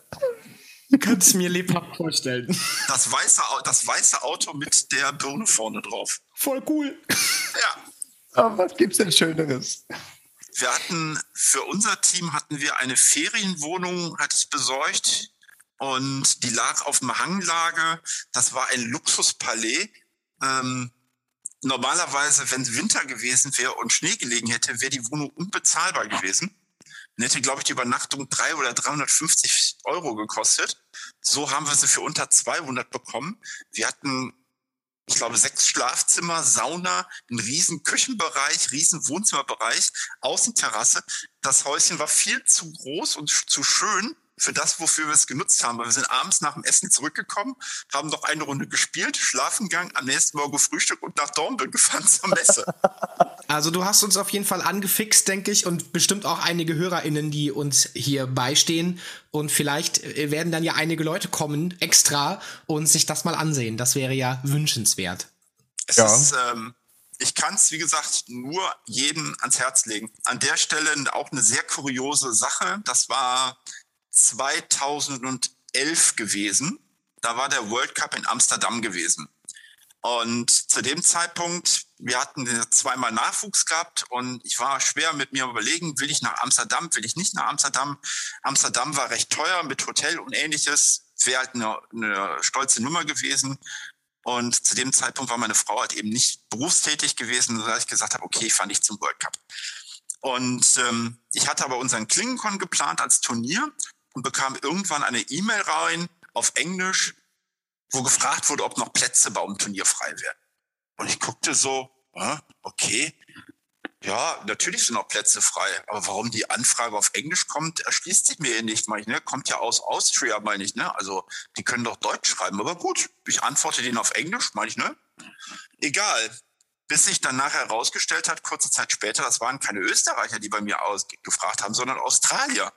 Kannst mir lebhaft vorstellen. Das weiße, das weiße Auto mit der Birne vorne drauf. Voll cool. Ja, Aber was gibt's denn Schöneres? Wir hatten für unser Team hatten wir eine Ferienwohnung, hat es besorgt und die lag auf dem Hanglage. Das war ein Luxuspalais. Ähm, normalerweise, wenn Winter gewesen wäre und Schnee gelegen hätte, wäre die Wohnung unbezahlbar gewesen. Dann hätte, glaube ich, die Übernachtung drei oder 350 Euro gekostet. So haben wir sie für unter 200 bekommen. Wir hatten ich glaube, sechs Schlafzimmer, Sauna, einen riesen Küchenbereich, riesen Wohnzimmerbereich, Außenterrasse. Das Häuschen war viel zu groß und zu schön für das, wofür wir es genutzt haben. Weil wir sind abends nach dem Essen zurückgekommen, haben noch eine Runde gespielt, schlafen gegangen, am nächsten Morgen Frühstück und nach Dornbirn gefahren zur Messe. (laughs) Also du hast uns auf jeden Fall angefixt, denke ich, und bestimmt auch einige HörerInnen, die uns hier beistehen. Und vielleicht äh, werden dann ja einige Leute kommen, extra, und sich das mal ansehen. Das wäre ja wünschenswert. Es Ja. ist, ähm, ich kann es, wie gesagt, nur jedem ans Herz legen. An der Stelle auch eine sehr kuriose Sache. Das war 2011 gewesen. Da war der World Cup in Amsterdam gewesen. Und zu dem Zeitpunkt, wir hatten zweimal Nachwuchs gehabt und ich war schwer mit mir überlegen, will ich nach Amsterdam, will ich nicht nach Amsterdam. Amsterdam war recht teuer mit Hotel und ähnliches. Wäre halt eine, eine stolze Nummer gewesen. Und zu dem Zeitpunkt war meine Frau halt eben nicht berufstätig gewesen, sodass ich gesagt habe, okay, ich fahre nicht zum World Cup. Und ähm, ich hatte aber unseren Klingenkon geplant als Turnier und bekam irgendwann eine E-Mail rein auf Englisch, wo gefragt wurde, ob noch Plätze bei dem Turnier frei wären. Und ich guckte so, ah, okay, ja, natürlich sind noch Plätze frei, aber warum die Anfrage auf Englisch kommt, erschließt sich mir nicht, meine ich, ne? Kommt ja aus Austria, meine ich, ne? Also die können doch Deutsch schreiben, aber gut, ich antworte denen auf Englisch, meine ich, ne? Egal. Bis sich dann nachher herausgestellt hat, kurze Zeit später, das waren keine Österreicher, die bei mir aus gefragt haben, sondern Australier.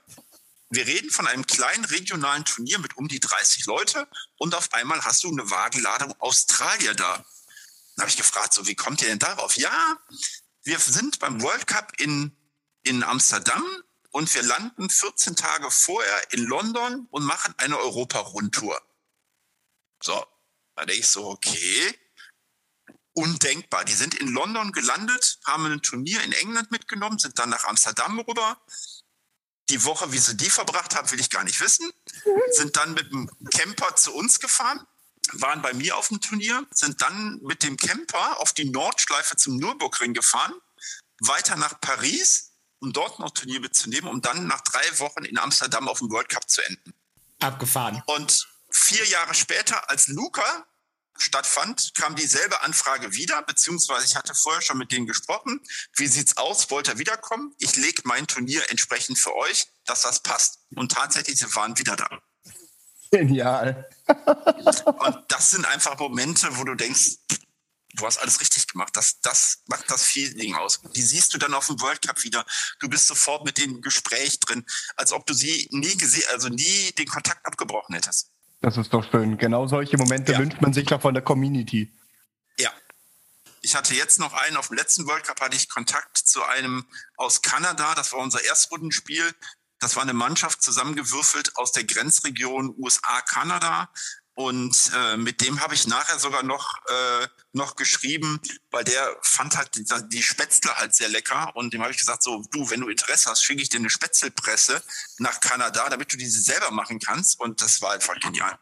Wir reden von einem kleinen regionalen Turnier mit um die 30 Leute und auf einmal hast du eine Wagenladung Australier da. Dann habe ich gefragt, so wie kommt ihr denn darauf? Ja, wir sind beim World Cup in, in Amsterdam und wir landen 14 Tage vorher in London und machen eine Europa-Rundtour. So, da denke ich so, okay, undenkbar. Die sind in London gelandet, haben ein Turnier in England mitgenommen, sind dann nach Amsterdam rüber. Die Woche, wie sie die verbracht haben, will ich gar nicht wissen. Sind dann mit dem Camper zu uns gefahren, waren bei mir auf dem Turnier, sind dann mit dem Camper auf die Nordschleife zum Nürburgring gefahren, weiter nach Paris, um dort noch Turnier mitzunehmen, um dann nach drei Wochen in Amsterdam auf dem World Cup zu enden. Abgefahren. Und vier Jahre später, als Luca stattfand, kam dieselbe Anfrage wieder, beziehungsweise ich hatte vorher schon mit denen gesprochen. Wie sieht's aus? Wollt ihr wiederkommen? Ich lege mein Turnier entsprechend für euch, dass das passt. Und tatsächlich, sie waren wieder da. Genial. (laughs) Und das sind einfach Momente, wo du denkst, du hast alles richtig gemacht. Das, das macht das Feeling aus. Die siehst du dann auf dem World Cup wieder. Du bist sofort mit im Gespräch drin, als ob du sie nie gesehen, also nie den Kontakt abgebrochen hättest. Das ist doch schön. Genau solche Momente Ja. wünscht man sich doch von der Community. Ja. Ich hatte jetzt noch einen, auf dem letzten World Cup hatte ich Kontakt zu einem aus Kanada. Das war unser Erstrundenspiel. Das war eine Mannschaft zusammengewürfelt aus der Grenzregion USA-Kanada. Und äh, mit dem habe ich nachher sogar noch, äh, noch geschrieben, weil der fand halt die, die Spätzle halt sehr lecker. Und dem habe ich gesagt, so, du, wenn du Interesse hast, schicke ich dir eine Spätzlepresse nach Kanada, damit du diese selber machen kannst. Und das war einfach genial.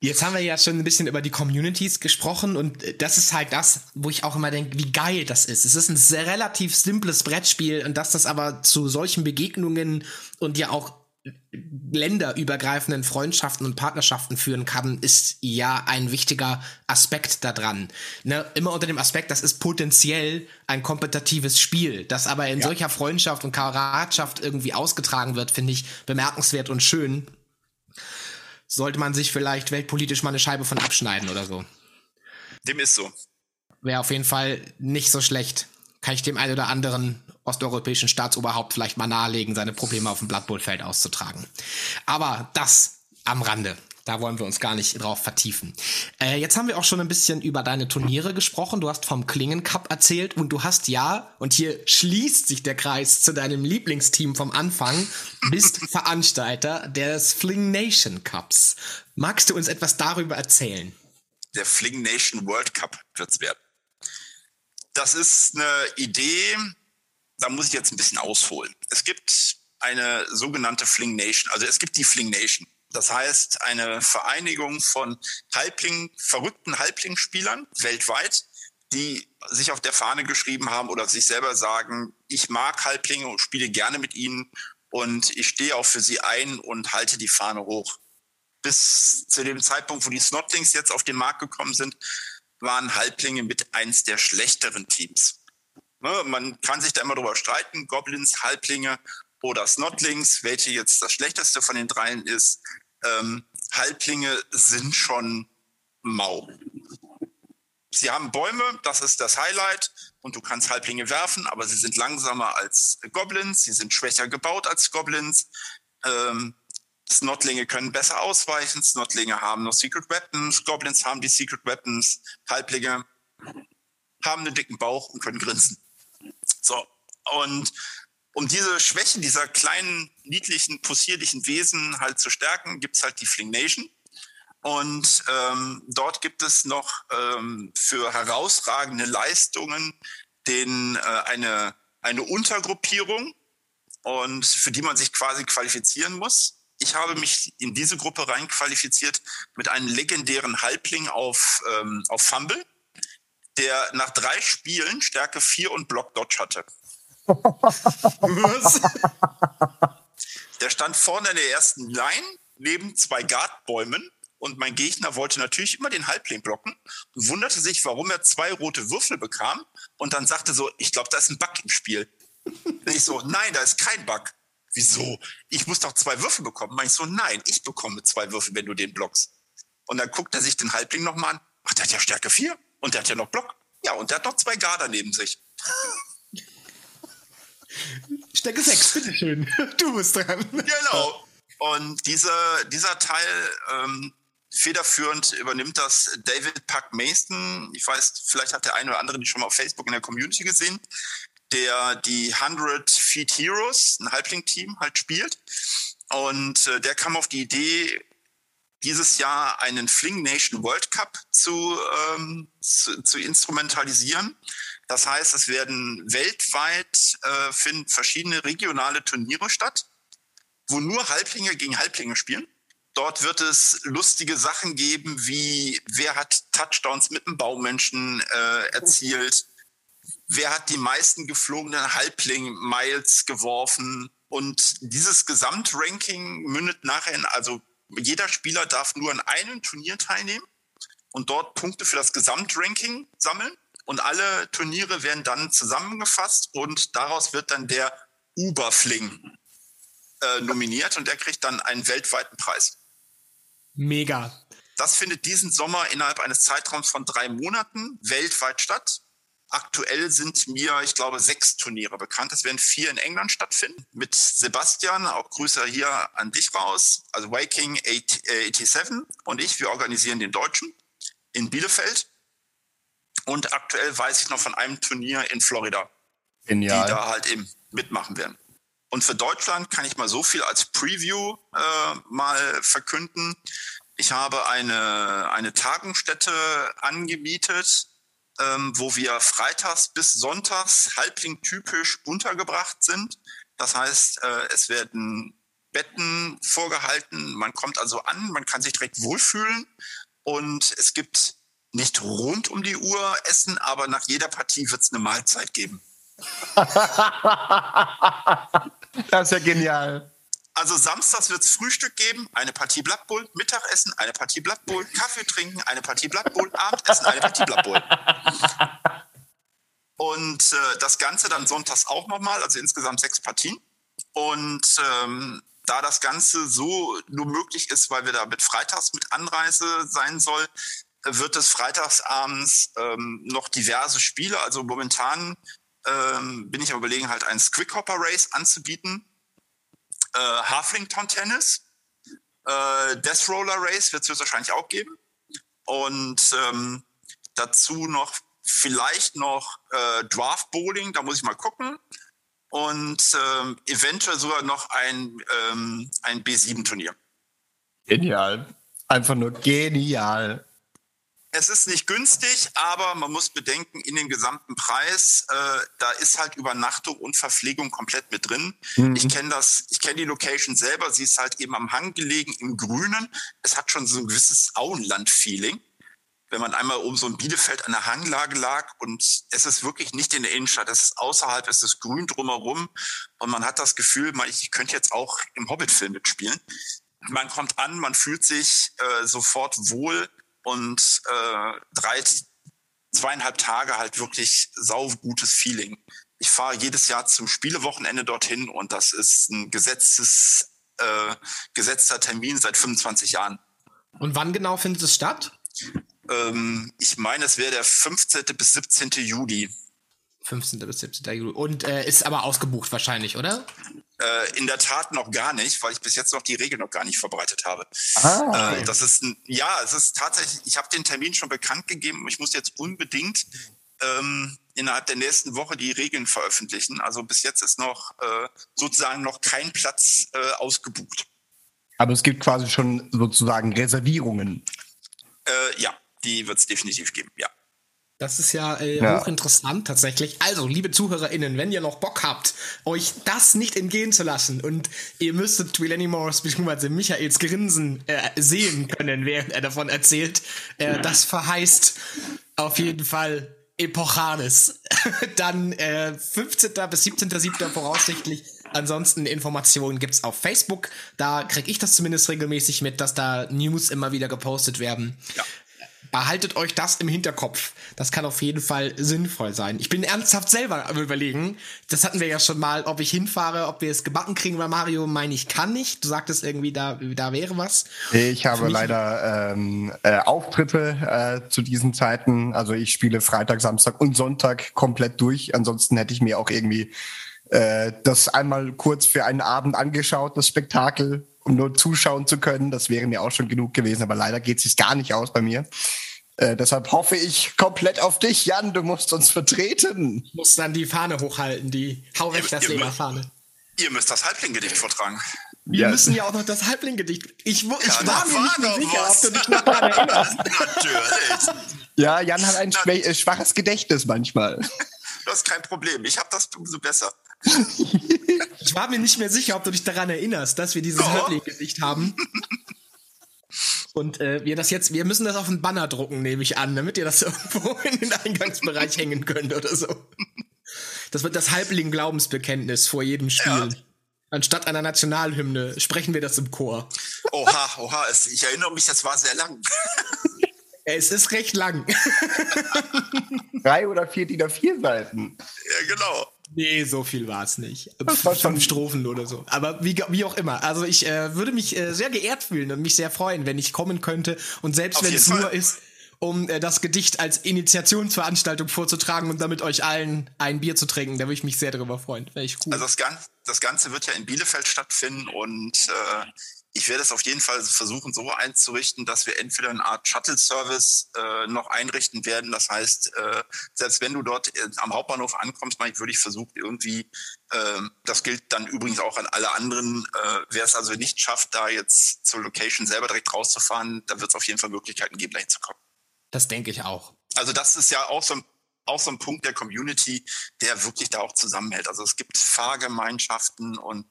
Jetzt haben wir ja schon ein bisschen über die Communities gesprochen und das ist halt das, wo ich auch immer denke, wie geil das ist. Es ist ein sehr relativ simples Brettspiel und dass das aber zu solchen Begegnungen und ja auch länderübergreifenden Freundschaften und Partnerschaften führen kann, ist ja ein wichtiger Aspekt daran. Ne? Immer unter dem Aspekt, das ist potenziell ein kompetitives Spiel, das aber in ja. solcher Freundschaft und Kameradschaft irgendwie ausgetragen wird, finde ich bemerkenswert und schön. Sollte man sich vielleicht weltpolitisch mal eine Scheibe von abschneiden oder so. Dem ist so. Wäre auf jeden Fall nicht so schlecht. Kann ich dem einen oder anderen osteuropäischen Staatsoberhaupt vielleicht mal nahelegen, seine Probleme auf dem Blattbohlfeld auszutragen. Aber das am Rande. Da wollen wir uns gar nicht drauf vertiefen. Äh, jetzt haben wir auch schon ein bisschen über deine Turniere gesprochen. Du hast vom Klingen Cup erzählt und du hast ja, und hier schließt sich der Kreis zu deinem Lieblingsteam vom Anfang, bist (laughs) Veranstalter des Fling Nation Cups. Magst du uns etwas darüber erzählen? Der Fling Nation World Cup wird's werden. Das ist eine Idee, da muss ich jetzt ein bisschen ausholen. Es gibt eine sogenannte Fling Nation, also es gibt die Fling Nation. Das heißt, eine Vereinigung von Halbling, verrückten Halbling-Spielern weltweit, die sich auf der Fahne geschrieben haben oder sich selber sagen, ich mag Halblinge und spiele gerne mit ihnen und ich stehe auch für sie ein und halte die Fahne hoch. Bis zu dem Zeitpunkt, wo die Snotlings jetzt auf den Markt gekommen sind, waren Halblinge mit eins der schlechteren Teams. Ne, man kann sich da immer drüber streiten, Goblins, Halblinge oder Snotlings, welche jetzt das schlechteste von den dreien ist. Ähm, Halblinge sind schon mau. Sie haben Bäume, das ist das Highlight, und du kannst Halblinge werfen, aber sie sind langsamer als Goblins, sie sind schwächer gebaut als Goblins. Ähm, Snotlinge können besser ausweichen, Snotlinge haben noch Secret Weapons, Goblins haben die Secret Weapons, Halblinge haben einen dicken Bauch und können grinsen. So, und um diese Schwächen dieser kleinen, niedlichen, possierlichen Wesen halt zu stärken, gibt es halt die Fling Nation. Und ähm, dort gibt es noch ähm, für herausragende Leistungen den, äh, eine, eine Untergruppierung und für die man sich quasi qualifizieren muss. Ich habe mich in diese Gruppe reinqualifiziert mit einem legendären Halbling auf, ähm, auf Fumble der nach drei Spielen Stärke 4 und Block Dodge hatte. (laughs) Der stand vorne in der ersten Line neben zwei Guardbäumen und mein Gegner wollte natürlich immer den Halbling blocken und wunderte sich, warum er zwei rote Würfel bekam und dann sagte so, ich glaube, da ist ein Bug im Spiel. Und ich so, nein, da ist kein Bug. Wieso? Ich muss doch zwei Würfel bekommen. Ich so, nein, ich bekomme zwei Würfel, wenn du den blockst. Und dann guckt er sich den Halbling nochmal an. Ach, der hat ja Stärke 4. Und der hat ja noch Block. Ja, und der hat noch zwei Garder neben sich. Stecke 6, bitteschön. Du bist dran. Genau. Und diese, dieser Teil ähm, federführend übernimmt das David Puck Mason. Ich weiß, vielleicht hat der eine oder andere die schon mal auf Facebook in der Community gesehen, der die 100 Feet Heroes, ein Halbling-Team, halt spielt. Und äh, der kam auf die Idee, dieses Jahr einen Fling Nation World Cup zu, ähm, zu, zu, instrumentalisieren. Das heißt, es werden weltweit äh, finden verschiedene regionale Turniere statt, wo nur Halblinge gegen Halblinge spielen. Dort wird es lustige Sachen geben, wie wer hat Touchdowns mit einem Baumenschen äh, erzielt, wer hat die meisten geflogenen Halbling-Miles geworfen. Und dieses Gesamtranking mündet nachher in, also jeder Spieler darf nur an einem Turnier teilnehmen und dort Punkte für das Gesamtranking sammeln. Und alle Turniere werden dann zusammengefasst und daraus wird dann der Uberfling äh, nominiert und der kriegt dann einen weltweiten Preis. Mega. Das findet diesen Sommer innerhalb eines Zeitraums von drei Monaten weltweit statt. Aktuell sind mir, ich glaube, sechs Turniere bekannt. Es werden vier in England stattfinden. Mit Sebastian, auch Grüße hier an dich raus, also Waking 87 äh, und ich, wir organisieren den Deutschen in Bielefeld. Und aktuell weiß ich noch von einem Turnier in Florida, Genial. die da halt eben mitmachen werden. Und für Deutschland kann ich mal so viel als Preview äh, mal verkünden. Ich habe eine, eine Tagungsstätte angemietet, ähm, wo wir freitags bis sonntags halbling-typisch untergebracht sind. Das heißt, äh, es werden Betten vorgehalten. Man kommt also an, man kann sich direkt wohlfühlen und es gibt nicht rund um die Uhr Essen, aber nach jeder Partie wird es eine Mahlzeit geben. (laughs) das ist ja genial. Also samstags wird es Frühstück geben, eine Partie Blood Bowl, Mittagessen, eine Partie Blood Bowl, Kaffee trinken, eine Partie Blood Bowl, Abendessen, eine Partie Blood Bowl. (laughs) Und äh, das Ganze dann sonntags auch nochmal, also insgesamt sechs Partien. Und ähm, da das Ganze so nur möglich ist, weil wir da mit freitags mit Anreise sein soll, wird es freitagsabends ähm, noch diverse Spiele. Also momentan ähm, bin ich am überlegen, halt ein Squickhopper Race anzubieten äh, Halflington Tennis, äh, Death Roller Race wird es wahrscheinlich auch geben. Und ähm, dazu noch vielleicht noch äh, Draft Bowling, da muss ich mal gucken. Und ähm, eventuell sogar noch ein, ähm, ein B7-Turnier. Genial. Einfach nur genial es ist nicht günstig, aber man muss bedenken, in den gesamten Preis, äh, da ist halt Übernachtung und Verpflegung komplett mit drin. Mhm. Ich kenne das, ich kenne die Location selber, sie ist halt eben am Hang gelegen im Grünen. Es hat schon so ein gewisses Auenland-Feeling. Wenn man einmal um so ein Bielefeld an der Hanglage lag und es ist wirklich nicht in der Innenstadt, es ist außerhalb, es ist grün drumherum und man hat das Gefühl, ich könnte jetzt auch im Hobbit-Film mitspielen. Man kommt an, man fühlt sich äh, sofort wohl und äh, drei, zweieinhalb Tage halt wirklich saugutes Feeling. Ich fahre jedes Jahr zum Spielewochenende dorthin und das ist ein gesetztes, äh, gesetzter Termin seit 25 Jahren. Und wann genau findet es statt? Ähm, ich meine, es wäre der 15. bis 17. Juli. 15. bis 17. Juli. Und äh, ist aber ausgebucht wahrscheinlich, oder? Äh, in der Tat noch gar nicht, weil ich bis jetzt noch die Regel noch gar nicht verbreitet habe. Ah, okay. äh, das ist ein, ja, es ist tatsächlich, ich habe den Termin schon bekannt gegeben. Ich muss jetzt unbedingt ähm, innerhalb der nächsten Woche die Regeln veröffentlichen. Also bis jetzt ist noch äh, sozusagen noch kein Platz äh, ausgebucht. Aber es gibt quasi schon sozusagen Reservierungen. Äh, ja, die wird es definitiv geben, ja. Das ist ja, äh, ja, hochinteressant tatsächlich. Also, liebe ZuhörerInnen, wenn ihr noch Bock habt, euch das nicht entgehen zu lassen und ihr müsstet Twileni Morris bzw. Michaels Grinsen äh, sehen können, während er davon erzählt, äh, das verheißt auf jeden Fall Epochanes. (laughs) Dann äh, 15. bis 17.07. voraussichtlich. Ansonsten Informationen gibt's auf Facebook. Da krieg ich das zumindest regelmäßig mit, dass da News immer wieder gepostet werden. Ja behaltet euch das im Hinterkopf. Das kann auf jeden Fall sinnvoll sein. Ich bin ernsthaft selber am überlegen. Das hatten wir ja schon mal, ob ich hinfahre, ob wir es gebacken kriegen bei Mario, meine ich kann nicht. Du sagtest irgendwie, da, da wäre was. Ich habe leider ähm, äh, Auftritte äh, zu diesen Zeiten. Also ich spiele Freitag, Samstag und Sonntag komplett durch. Ansonsten hätte ich mir auch irgendwie äh, das einmal kurz für einen Abend angeschaut, das Spektakel nur zuschauen zu können. Das wäre mir auch schon genug gewesen, aber leider geht es sich gar nicht aus bei mir. Äh, deshalb hoffe ich komplett auf dich, Jan. Du musst uns vertreten. Ich muss dann die Fahne hochhalten, die Hau weg das Leber-Fahne. Ihr müsst das Halbling-Gedicht vortragen. Wir ja. müssen ja auch noch das Halbling-Gedicht. Ich, ich ja, war mir nicht mehr sicher, was. ob du dich noch daran (laughs) erinnerst. Natürlich. Ja, Jan hat ein schwaches Gedächtnis manchmal. Das ist kein Problem. Ich habe das umso besser. (laughs) ich war mir nicht mehr sicher, ob du dich daran erinnerst, dass wir dieses oh. Halbling-Gesicht haben. Und äh, wir das jetzt, wir müssen das auf einen Banner drucken, nehme ich an, damit ihr das (laughs) irgendwo in den Eingangsbereich hängen könnt oder so. Das wird das Halbling-Glaubensbekenntnis vor jedem Spiel. Ja. Anstatt einer Nationalhymne sprechen wir das im Chor. Oha, oha, es, ich erinnere mich, das war sehr lang. (laughs) es ist recht lang. Drei oder vier DIN A4 Seiten. Ja, genau. Nee, so viel war es nicht. Das war Fünf Strophen oder so. Aber wie, wie auch immer. Also ich äh, würde mich äh, sehr geehrt fühlen und mich sehr freuen, wenn ich kommen könnte. Und selbst Auf wenn es Fall. nur ist, um äh, das Gedicht als Initiationsveranstaltung vorzutragen und damit euch allen ein Bier zu trinken, da würde ich mich sehr darüber freuen. Wäre ich cool. Also das, Gan das Ganze wird ja in Bielefeld stattfinden und äh, ich werde es auf jeden Fall versuchen, so einzurichten, dass wir entweder eine Art Shuttle-Service äh, noch einrichten werden. Das heißt, äh, selbst wenn du dort äh, am Hauptbahnhof ankommst, würde ich versuchen, irgendwie, äh, das gilt dann übrigens auch an alle anderen, äh, wer es also nicht schafft, da jetzt zur Location selber direkt rauszufahren, da wird es auf jeden Fall Möglichkeiten geben, dahin zu kommen. Das denke ich auch. Also das ist ja auch so ein auch so ein Punkt der Community, der wirklich da auch zusammenhält. Also es gibt Fahrgemeinschaften und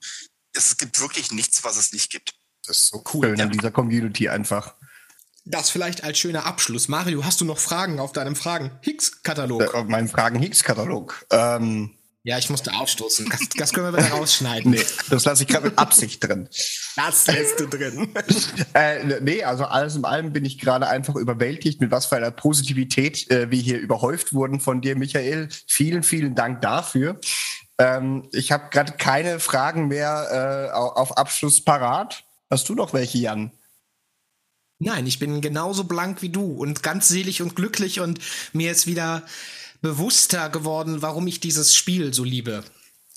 es gibt wirklich nichts, was es nicht gibt. Das ist so cool schön ja. in dieser Community einfach. Das vielleicht als schöner Abschluss. Mario, hast du noch Fragen auf deinem Fragen-Hicks-Katalog? Äh, auf meinem Fragen-Hicks-Katalog. Ähm, ja, ich musste aufstoßen. Das, das können wir wieder rausschneiden. (laughs) nee, das lasse ich gerade mit Absicht drin. Das lässt du drin. (laughs) äh, nee, also alles in allem bin ich gerade einfach überwältigt, mit was für einer Positivität äh, wir hier überhäuft wurden von dir, Michael. Vielen, vielen Dank dafür. Ähm, ich habe gerade keine Fragen mehr äh, auf Abschluss parat. Hast du noch welche, Jan? Nein, ich bin genauso blank wie du und ganz selig und glücklich und mir ist wieder bewusster geworden, warum ich dieses Spiel so liebe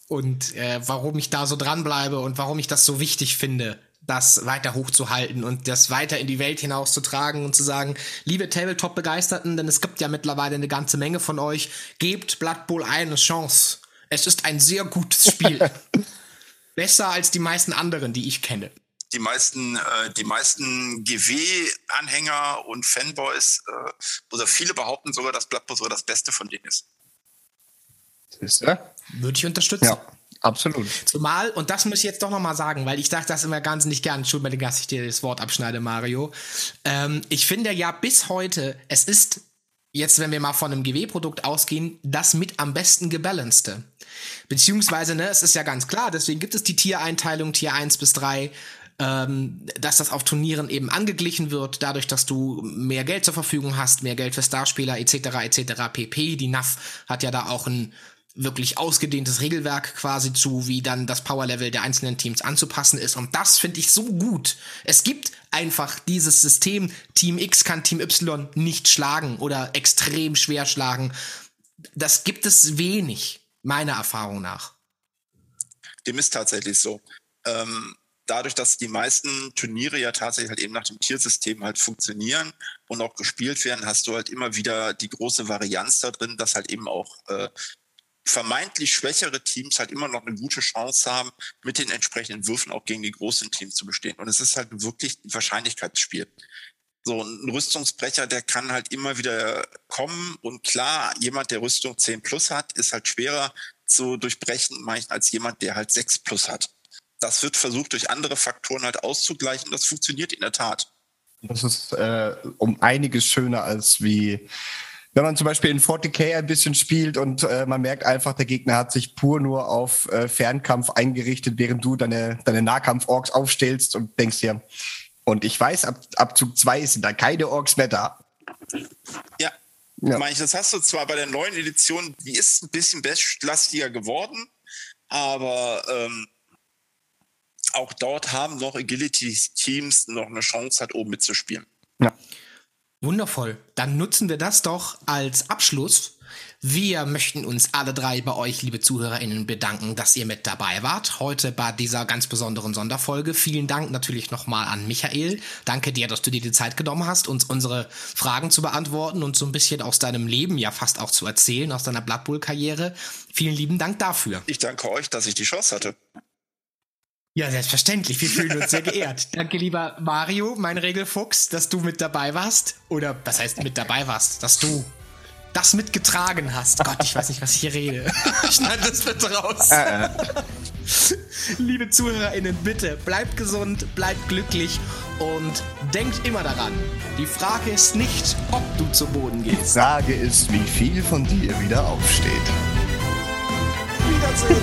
und äh, warum ich da so dranbleibe und warum ich das so wichtig finde, das weiter hochzuhalten und das weiter in die Welt hinauszutragen und zu sagen, liebe Tabletop-Begeisterten, denn es gibt ja mittlerweile eine ganze Menge von euch, gebt Blood Bowl eine Chance. Es ist ein sehr gutes Spiel. (laughs) Besser als die meisten anderen, die ich kenne die meisten, äh, die meisten GW-Anhänger und Fanboys äh, oder viele behaupten sogar, dass Blood Bowl sogar das Beste von denen ist. Ist er? Würde ich unterstützen. Ja, absolut. Zumal, und das muss ich jetzt doch nochmal sagen, weil ich dachte das immer ganz nicht gern, Entschuldigung, dass ich dir das Wort abschneide, Mario. Ähm, ich finde ja bis heute, es ist jetzt, wenn wir mal von einem GW-Produkt ausgehen, das mit am besten gebalancete. Beziehungsweise, ne, es ist ja ganz klar, deswegen gibt es die Tiereinteilung, Tier 1 bis 3, ähm, dass das auf Turnieren eben angeglichen wird, dadurch, dass du mehr Geld zur Verfügung hast, mehr Geld für Starspieler etc. etc. pp. Die NAF hat ja da auch ein wirklich ausgedehntes Regelwerk quasi zu, wie dann das Powerlevel der einzelnen Teams anzupassen ist. Und das finde ich so gut. Es gibt einfach dieses System, Team X kann Team Y nicht schlagen oder extrem schwer schlagen. Das gibt es wenig, meiner Erfahrung nach. Dem ist tatsächlich so. Ähm, dadurch, dass die meisten Turniere ja tatsächlich halt eben nach dem Tiersystem halt funktionieren und auch gespielt werden, hast du halt immer wieder die große Varianz da drin, dass halt eben auch äh, vermeintlich schwächere Teams halt immer noch eine gute Chance haben, mit den entsprechenden Würfen auch gegen die großen Teams zu bestehen. Und es ist halt wirklich ein Wahrscheinlichkeitsspiel. So ein Rüstungsbrecher, der kann halt immer wieder kommen. Und klar, jemand, der Rüstung 10 plus hat, ist halt schwerer zu durchbrechen, als jemand, der halt 6 plus hat das wird versucht, durch andere Faktoren halt auszugleichen. Das funktioniert in der Tat. Das ist äh, um einiges schöner als wie wenn man zum Beispiel in 40k ein bisschen spielt und äh, man merkt einfach, der Gegner hat sich pur nur auf äh, Fernkampf eingerichtet, während du deine, deine Nahkampf-Orks aufstellst und denkst dir, und ich weiß, ab, ab Zug 2 sind da keine Orks mehr da. Ja. ja. Ich, das hast du zwar bei der neuen Edition, die ist ein bisschen bestlastiger geworden, aber ähm, auch dort haben noch Agility-Teams noch eine Chance, halt oben mitzuspielen. Ja. Wundervoll. Dann nutzen wir das doch als Abschluss. Wir möchten uns alle drei bei euch, liebe ZuhörerInnen, bedanken, dass ihr mit dabei wart. Heute bei dieser ganz besonderen Sonderfolge. Vielen Dank natürlich nochmal an Michael. Danke dir, dass du dir die Zeit genommen hast, uns unsere Fragen zu beantworten und so ein bisschen aus deinem Leben ja fast auch zu erzählen, aus deiner Blood Bowl-Karriere. Vielen lieben Dank dafür. Ich danke euch, dass ich die Chance hatte. Ja, selbstverständlich. Wir fühlen uns sehr geehrt. (laughs) Danke, lieber Mario, mein Regelfuchs, dass du mit dabei warst. Oder was heißt mit dabei warst? Dass du das mitgetragen hast. Gott, ich weiß nicht, was ich hier rede. (laughs) Schneid das bitte raus. Äh, äh. (laughs) Liebe ZuhörerInnen, bitte bleibt gesund, bleibt glücklich und denkt immer daran. Die Frage ist nicht, ob du zu Boden gehst. Die Frage ist, wie viel von dir wieder aufsteht. Wiedersehen.